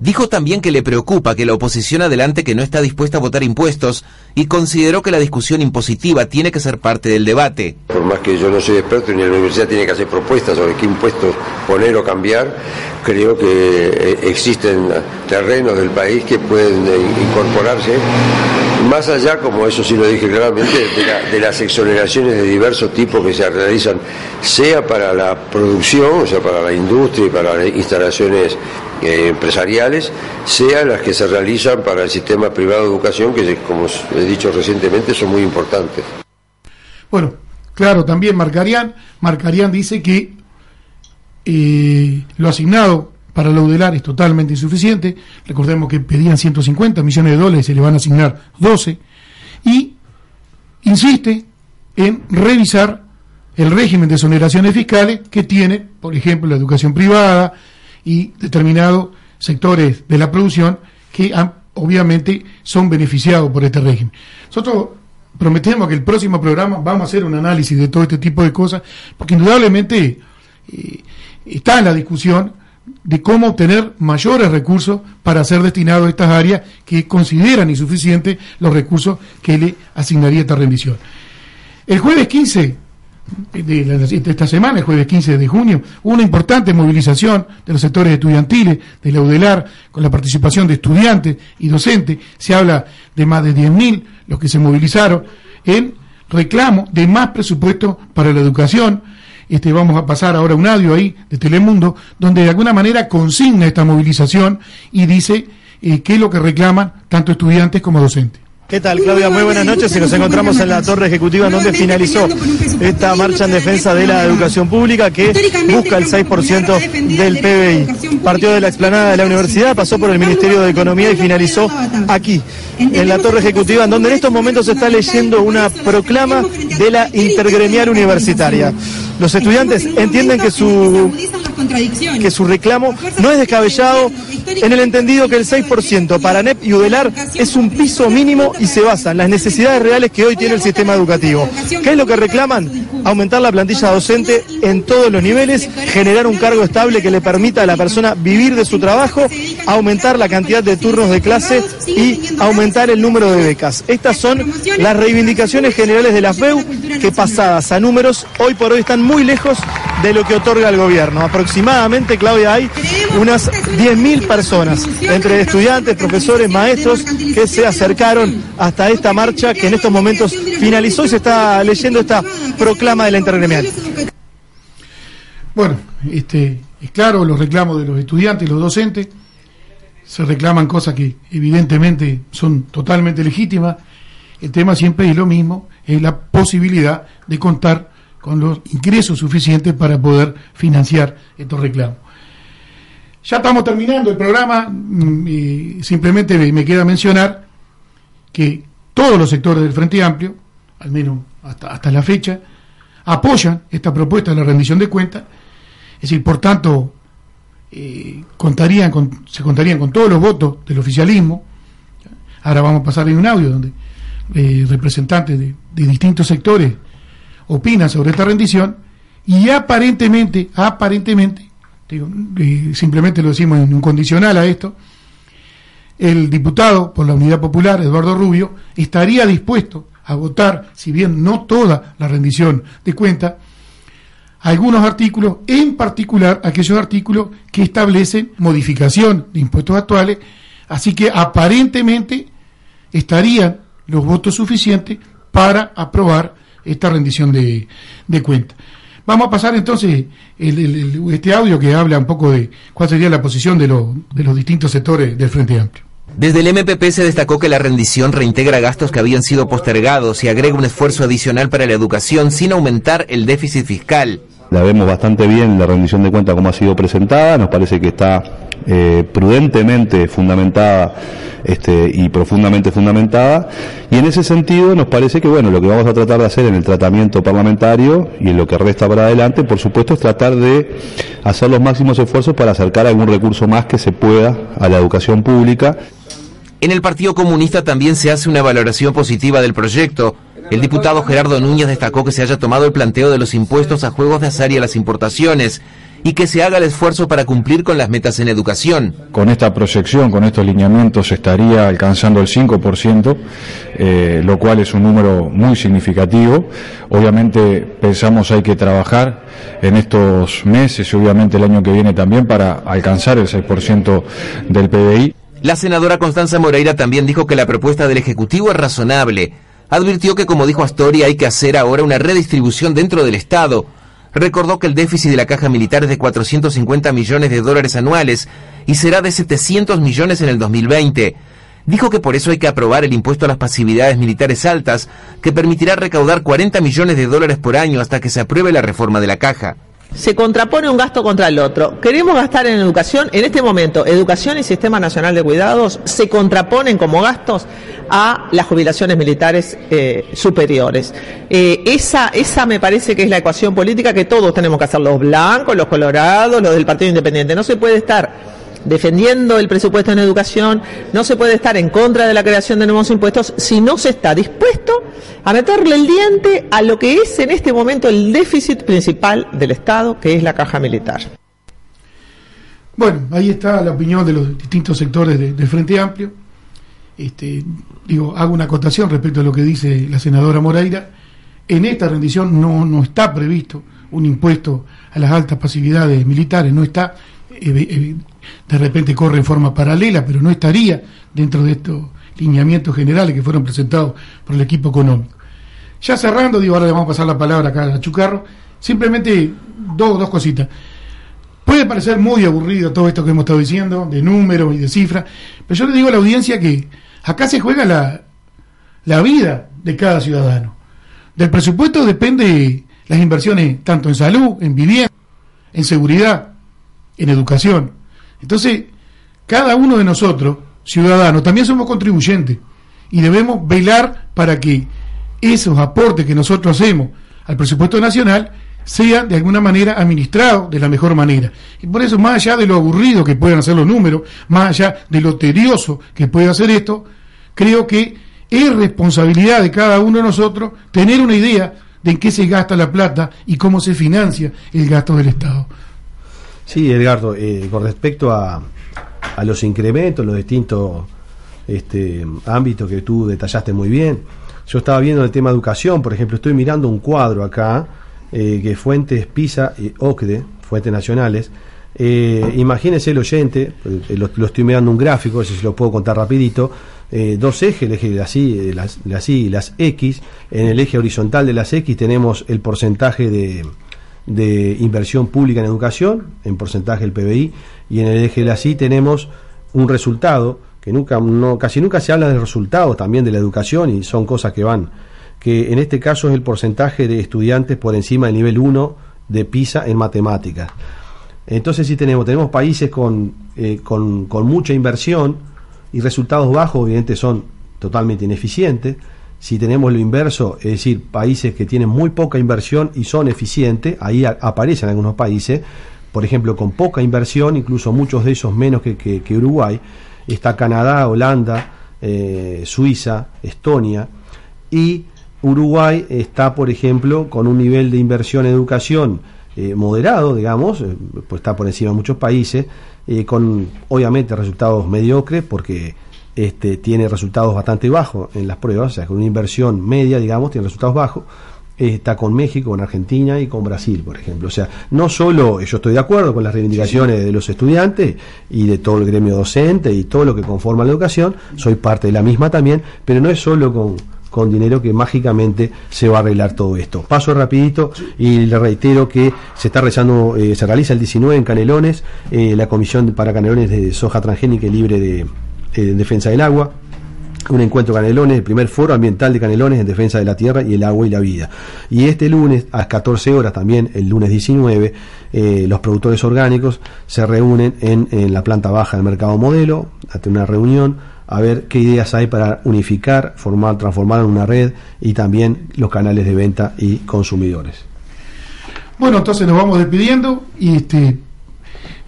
Dijo también que le preocupa que la oposición adelante que no está dispuesta a votar impuestos y consideró que la discusión impositiva tiene que ser parte del debate. Por más que yo no soy experto ni la universidad tiene que hacer propuestas sobre qué impuestos poner o cambiar, creo que eh, existen terrenos del país que pueden eh, incorporarse más allá, como eso sí lo dije claramente, de, las exoneraciones de diversos tipos que se realizan, sea para la producción, o sea, para la industria y para las instalaciones eh, empresariales, sea las que se realizan para el sistema privado de educación, que como he dicho recientemente son muy importantes. Bueno, claro, también Marcarián, Marcarián dice que eh, lo asignado para la UDELAR es totalmente insuficiente. Recordemos que pedían 150 millones de dólares y se le van a asignar 12. Y insiste en revisar el régimen de exoneraciones fiscales que tiene, por ejemplo, la educación privada y determinados sectores de la producción que obviamente son beneficiados por este régimen. Nosotros prometemos que el próximo programa vamos a hacer un análisis de todo este tipo de cosas, porque indudablemente eh, está en la discusión de cómo obtener mayores recursos para ser destinados a estas áreas que consideran insuficientes los recursos que le asignaría esta rendición. El jueves 15 de, esta semana, el jueves 15 de junio, una importante movilización de los sectores estudiantiles, de la UDELAR, con la participación de estudiantes y docentes. Se habla de más de 10.000 los que se movilizaron en reclamo de más presupuesto para la educación, este, vamos a pasar ahora un audio ahí de Telemundo, donde de alguna manera consigna esta movilización y dice eh, qué es lo que reclaman tanto estudiantes como docentes. ¿Qué tal, Claudia? Muy buenas noches. Y nos encontramos en la torre ejecutiva donde finalizó esta marcha en defensa de la educación pública que busca el 6% del PBI. Partió de la explanada de la universidad, pasó por el Ministerio de Economía y finalizó aquí, en la torre ejecutiva, en donde en estos momentos se está leyendo una proclama de la intergremial universitaria. Los estudiantes entienden que su, que su reclamo no es descabellado en el entendido que el 6% para NEP y UDELAR es un piso mínimo y se basa en las necesidades reales que hoy tiene el sistema educativo. ¿Qué es lo que reclaman? Aumentar la plantilla docente en todos los niveles, generar un cargo estable que le permita a la persona vivir de su trabajo, aumentar la cantidad de turnos de clase y aumentar el número de becas. Estas son las reivindicaciones generales de la FEU que pasadas a números hoy por hoy están muy lejos de lo que otorga el gobierno. Aproximadamente, Claudia, hay unas 10.000 personas, entre estudiantes, profesores, maestros, que se acercaron hasta esta marcha que en estos momentos finalizó y se está leyendo esta proclama de la intergremial. Bueno, este, es claro los reclamos de los estudiantes y los docentes. Se reclaman cosas que evidentemente son totalmente legítimas. El tema siempre es lo mismo, es la posibilidad de contar con los ingresos suficientes para poder financiar estos reclamos. Ya estamos terminando el programa, mm, simplemente me queda mencionar que todos los sectores del Frente Amplio, al menos hasta, hasta la fecha, apoyan esta propuesta de la rendición de cuentas, es decir, por tanto, eh, contarían con, se contarían con todos los votos del oficialismo. Ahora vamos a pasar en un audio donde eh, representantes de, distintos sectores opinan sobre esta rendición y aparentemente, aparentemente, eh, simplemente lo decimos en un condicional a esto, el diputado por la Unidad Popular, Eduardo Rubio, estaría dispuesto a votar, si bien no toda la rendición de cuenta, algunos artículos, en particular aquellos artículos que establecen modificación de impuestos actuales, así que aparentemente estarían los votos suficientes para aprobar esta rendición de, de cuentas. Vamos a pasar entonces este audio que habla un poco de cuál sería la posición de, de los distintos sectores del Frente Amplio. Desde el MPP se destacó que la rendición reintegra gastos que habían sido postergados y agrega un esfuerzo adicional para la educación sin aumentar el déficit fiscal. La vemos bastante bien la rendición de cuentas como ha sido presentada, nos parece que está eh, prudentemente fundamentada este, y profundamente fundamentada y en ese sentido nos parece que bueno lo que vamos a tratar de hacer en el tratamiento parlamentario y en lo que resta para adelante por supuesto es tratar de hacer los máximos esfuerzos para acercar algún recurso más que se pueda a la educación pública en el Partido Comunista también se hace una valoración positiva del proyecto. El diputado Gerardo Núñez destacó que se haya tomado el planteo de los impuestos a juegos de azar y a las importaciones y que se haga el esfuerzo para cumplir con las metas en educación. Con esta proyección, con estos lineamientos, se estaría alcanzando el 5%, eh, lo cual es un número muy significativo. Obviamente pensamos hay que trabajar en estos meses y obviamente el año que viene también para alcanzar el 6% del PBI. La senadora Constanza Moreira también dijo que la propuesta del Ejecutivo es razonable. Advirtió que, como dijo Astori, hay que hacer ahora una redistribución dentro del Estado. Recordó que el déficit de la caja militar es de 450 millones de dólares anuales y será de 700 millones en el 2020. Dijo que por eso hay que aprobar el impuesto a las pasividades militares altas, que permitirá recaudar 40 millones de dólares por año hasta que se apruebe la reforma de la caja se contrapone un gasto contra el otro. Queremos gastar en educación, en este momento, educación y Sistema Nacional de Cuidados se contraponen como gastos a las jubilaciones militares eh, superiores. Eh, esa, esa me parece que es la ecuación política que todos tenemos que hacer, los blancos, los colorados, los del Partido Independiente. No se puede estar defendiendo el presupuesto en educación, no se puede estar en contra de la creación de nuevos impuestos si no se está dispuesto a meterle el diente a lo que es en este momento el déficit principal del Estado, que es la caja militar. Bueno, ahí está la opinión de los distintos sectores del Frente Amplio. Este, digo, hago una acotación respecto a lo que dice la senadora Moreira. En esta rendición no, está previsto un impuesto a las altas pasividades militares, no está de repente corre en forma paralela, pero no estaría dentro de estos lineamientos generales que fueron presentados por el equipo económico. Ya cerrando, digo, ahora le vamos a pasar la palabra acá a Chucarro, simplemente dos, dos cositas. Puede parecer muy aburrido todo esto que hemos estado diciendo, de números y de cifras, pero yo le digo a la audiencia que acá se juega la, la vida de cada ciudadano. Del presupuesto depende las inversiones tanto en salud, en vivienda, en seguridad, en educación. Entonces, cada uno de nosotros, ciudadanos, también somos contribuyentes y debemos velar para que esos aportes que nosotros hacemos al presupuesto nacional sean de alguna manera administrados de la mejor manera. Y por eso, más allá de lo aburrido que puedan hacer los números, más allá de lo tedioso que puede hacer esto, creo que es responsabilidad de cada uno de nosotros tener una idea de en qué se gasta la plata y cómo se financia el gasto del Estado. Sí, Edgardo, eh, con respecto a, a, los incrementos, los distintos este, ámbitos que tú detallaste muy bien, yo estaba viendo el tema educación, por ejemplo, estoy mirando un cuadro acá, eh, que Fuentes PISA y OCDE, Fuentes Nacionales, eh, imagínese el oyente, eh, lo, estoy mirando un gráfico, si se lo puedo contar rapidito, dos ejes, el eje de las Y, las, las Y las X, en el eje horizontal de las X tenemos el porcentaje de de inversión pública en educación, en porcentaje del PBI, y en el eje de la tenemos un resultado, que nunca, no, casi nunca se habla de resultados también de la educación y son cosas que van, que en este caso es el porcentaje de estudiantes por encima del nivel 1 de PISA en matemáticas. Entonces sí tenemos, tenemos países con, eh, con, con mucha inversión y resultados bajos, obviamente son totalmente ineficientes si tenemos lo inverso, es decir, países que tienen muy poca inversión y son eficientes, ahí aparecen algunos países, por ejemplo, con poca inversión, incluso muchos de esos menos que, Uruguay, está Canadá, Holanda, eh, Suiza, Estonia, y Uruguay está, por ejemplo, con un nivel de inversión en educación eh, moderado, digamos, eh, pues está por encima de muchos países, con obviamente resultados mediocres, porque este, tiene resultados bastante bajos en las pruebas, o sea, con una inversión media, digamos, tiene resultados bajos. Está con México, con Argentina y con Brasil, por ejemplo. O sea, no solo yo estoy de acuerdo con las reivindicaciones de los estudiantes y de todo el gremio docente y todo lo que conforma la educación, soy parte de la misma también, pero no es solo con, con dinero que mágicamente se va a arreglar todo esto. Paso rapidito y le reitero que se está realizando, eh, se realiza el 19 en Canelones, eh, la comisión para Canelones de soja transgénica libre de, en defensa del agua. un encuentro Canelones, el primer foro ambiental de Canelones en defensa de la tierra y el agua y la vida. Y este lunes, a las 14 horas también, el lunes 19, eh, los productores orgánicos se reúnen en, en la planta baja del mercado modelo, a tener una reunión, a ver qué ideas hay para unificar, formar, transformar en una red y también los canales de venta y consumidores. Bueno, entonces nos vamos despidiendo y este,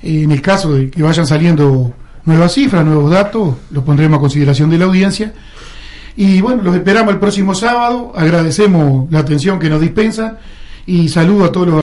en el caso de que vayan saliendo nuevas cifras, nuevos datos, los pondremos a consideración de la audiencia. Y bueno, los esperamos el próximo sábado, agradecemos la atención que nos dispensa y saludo a todos los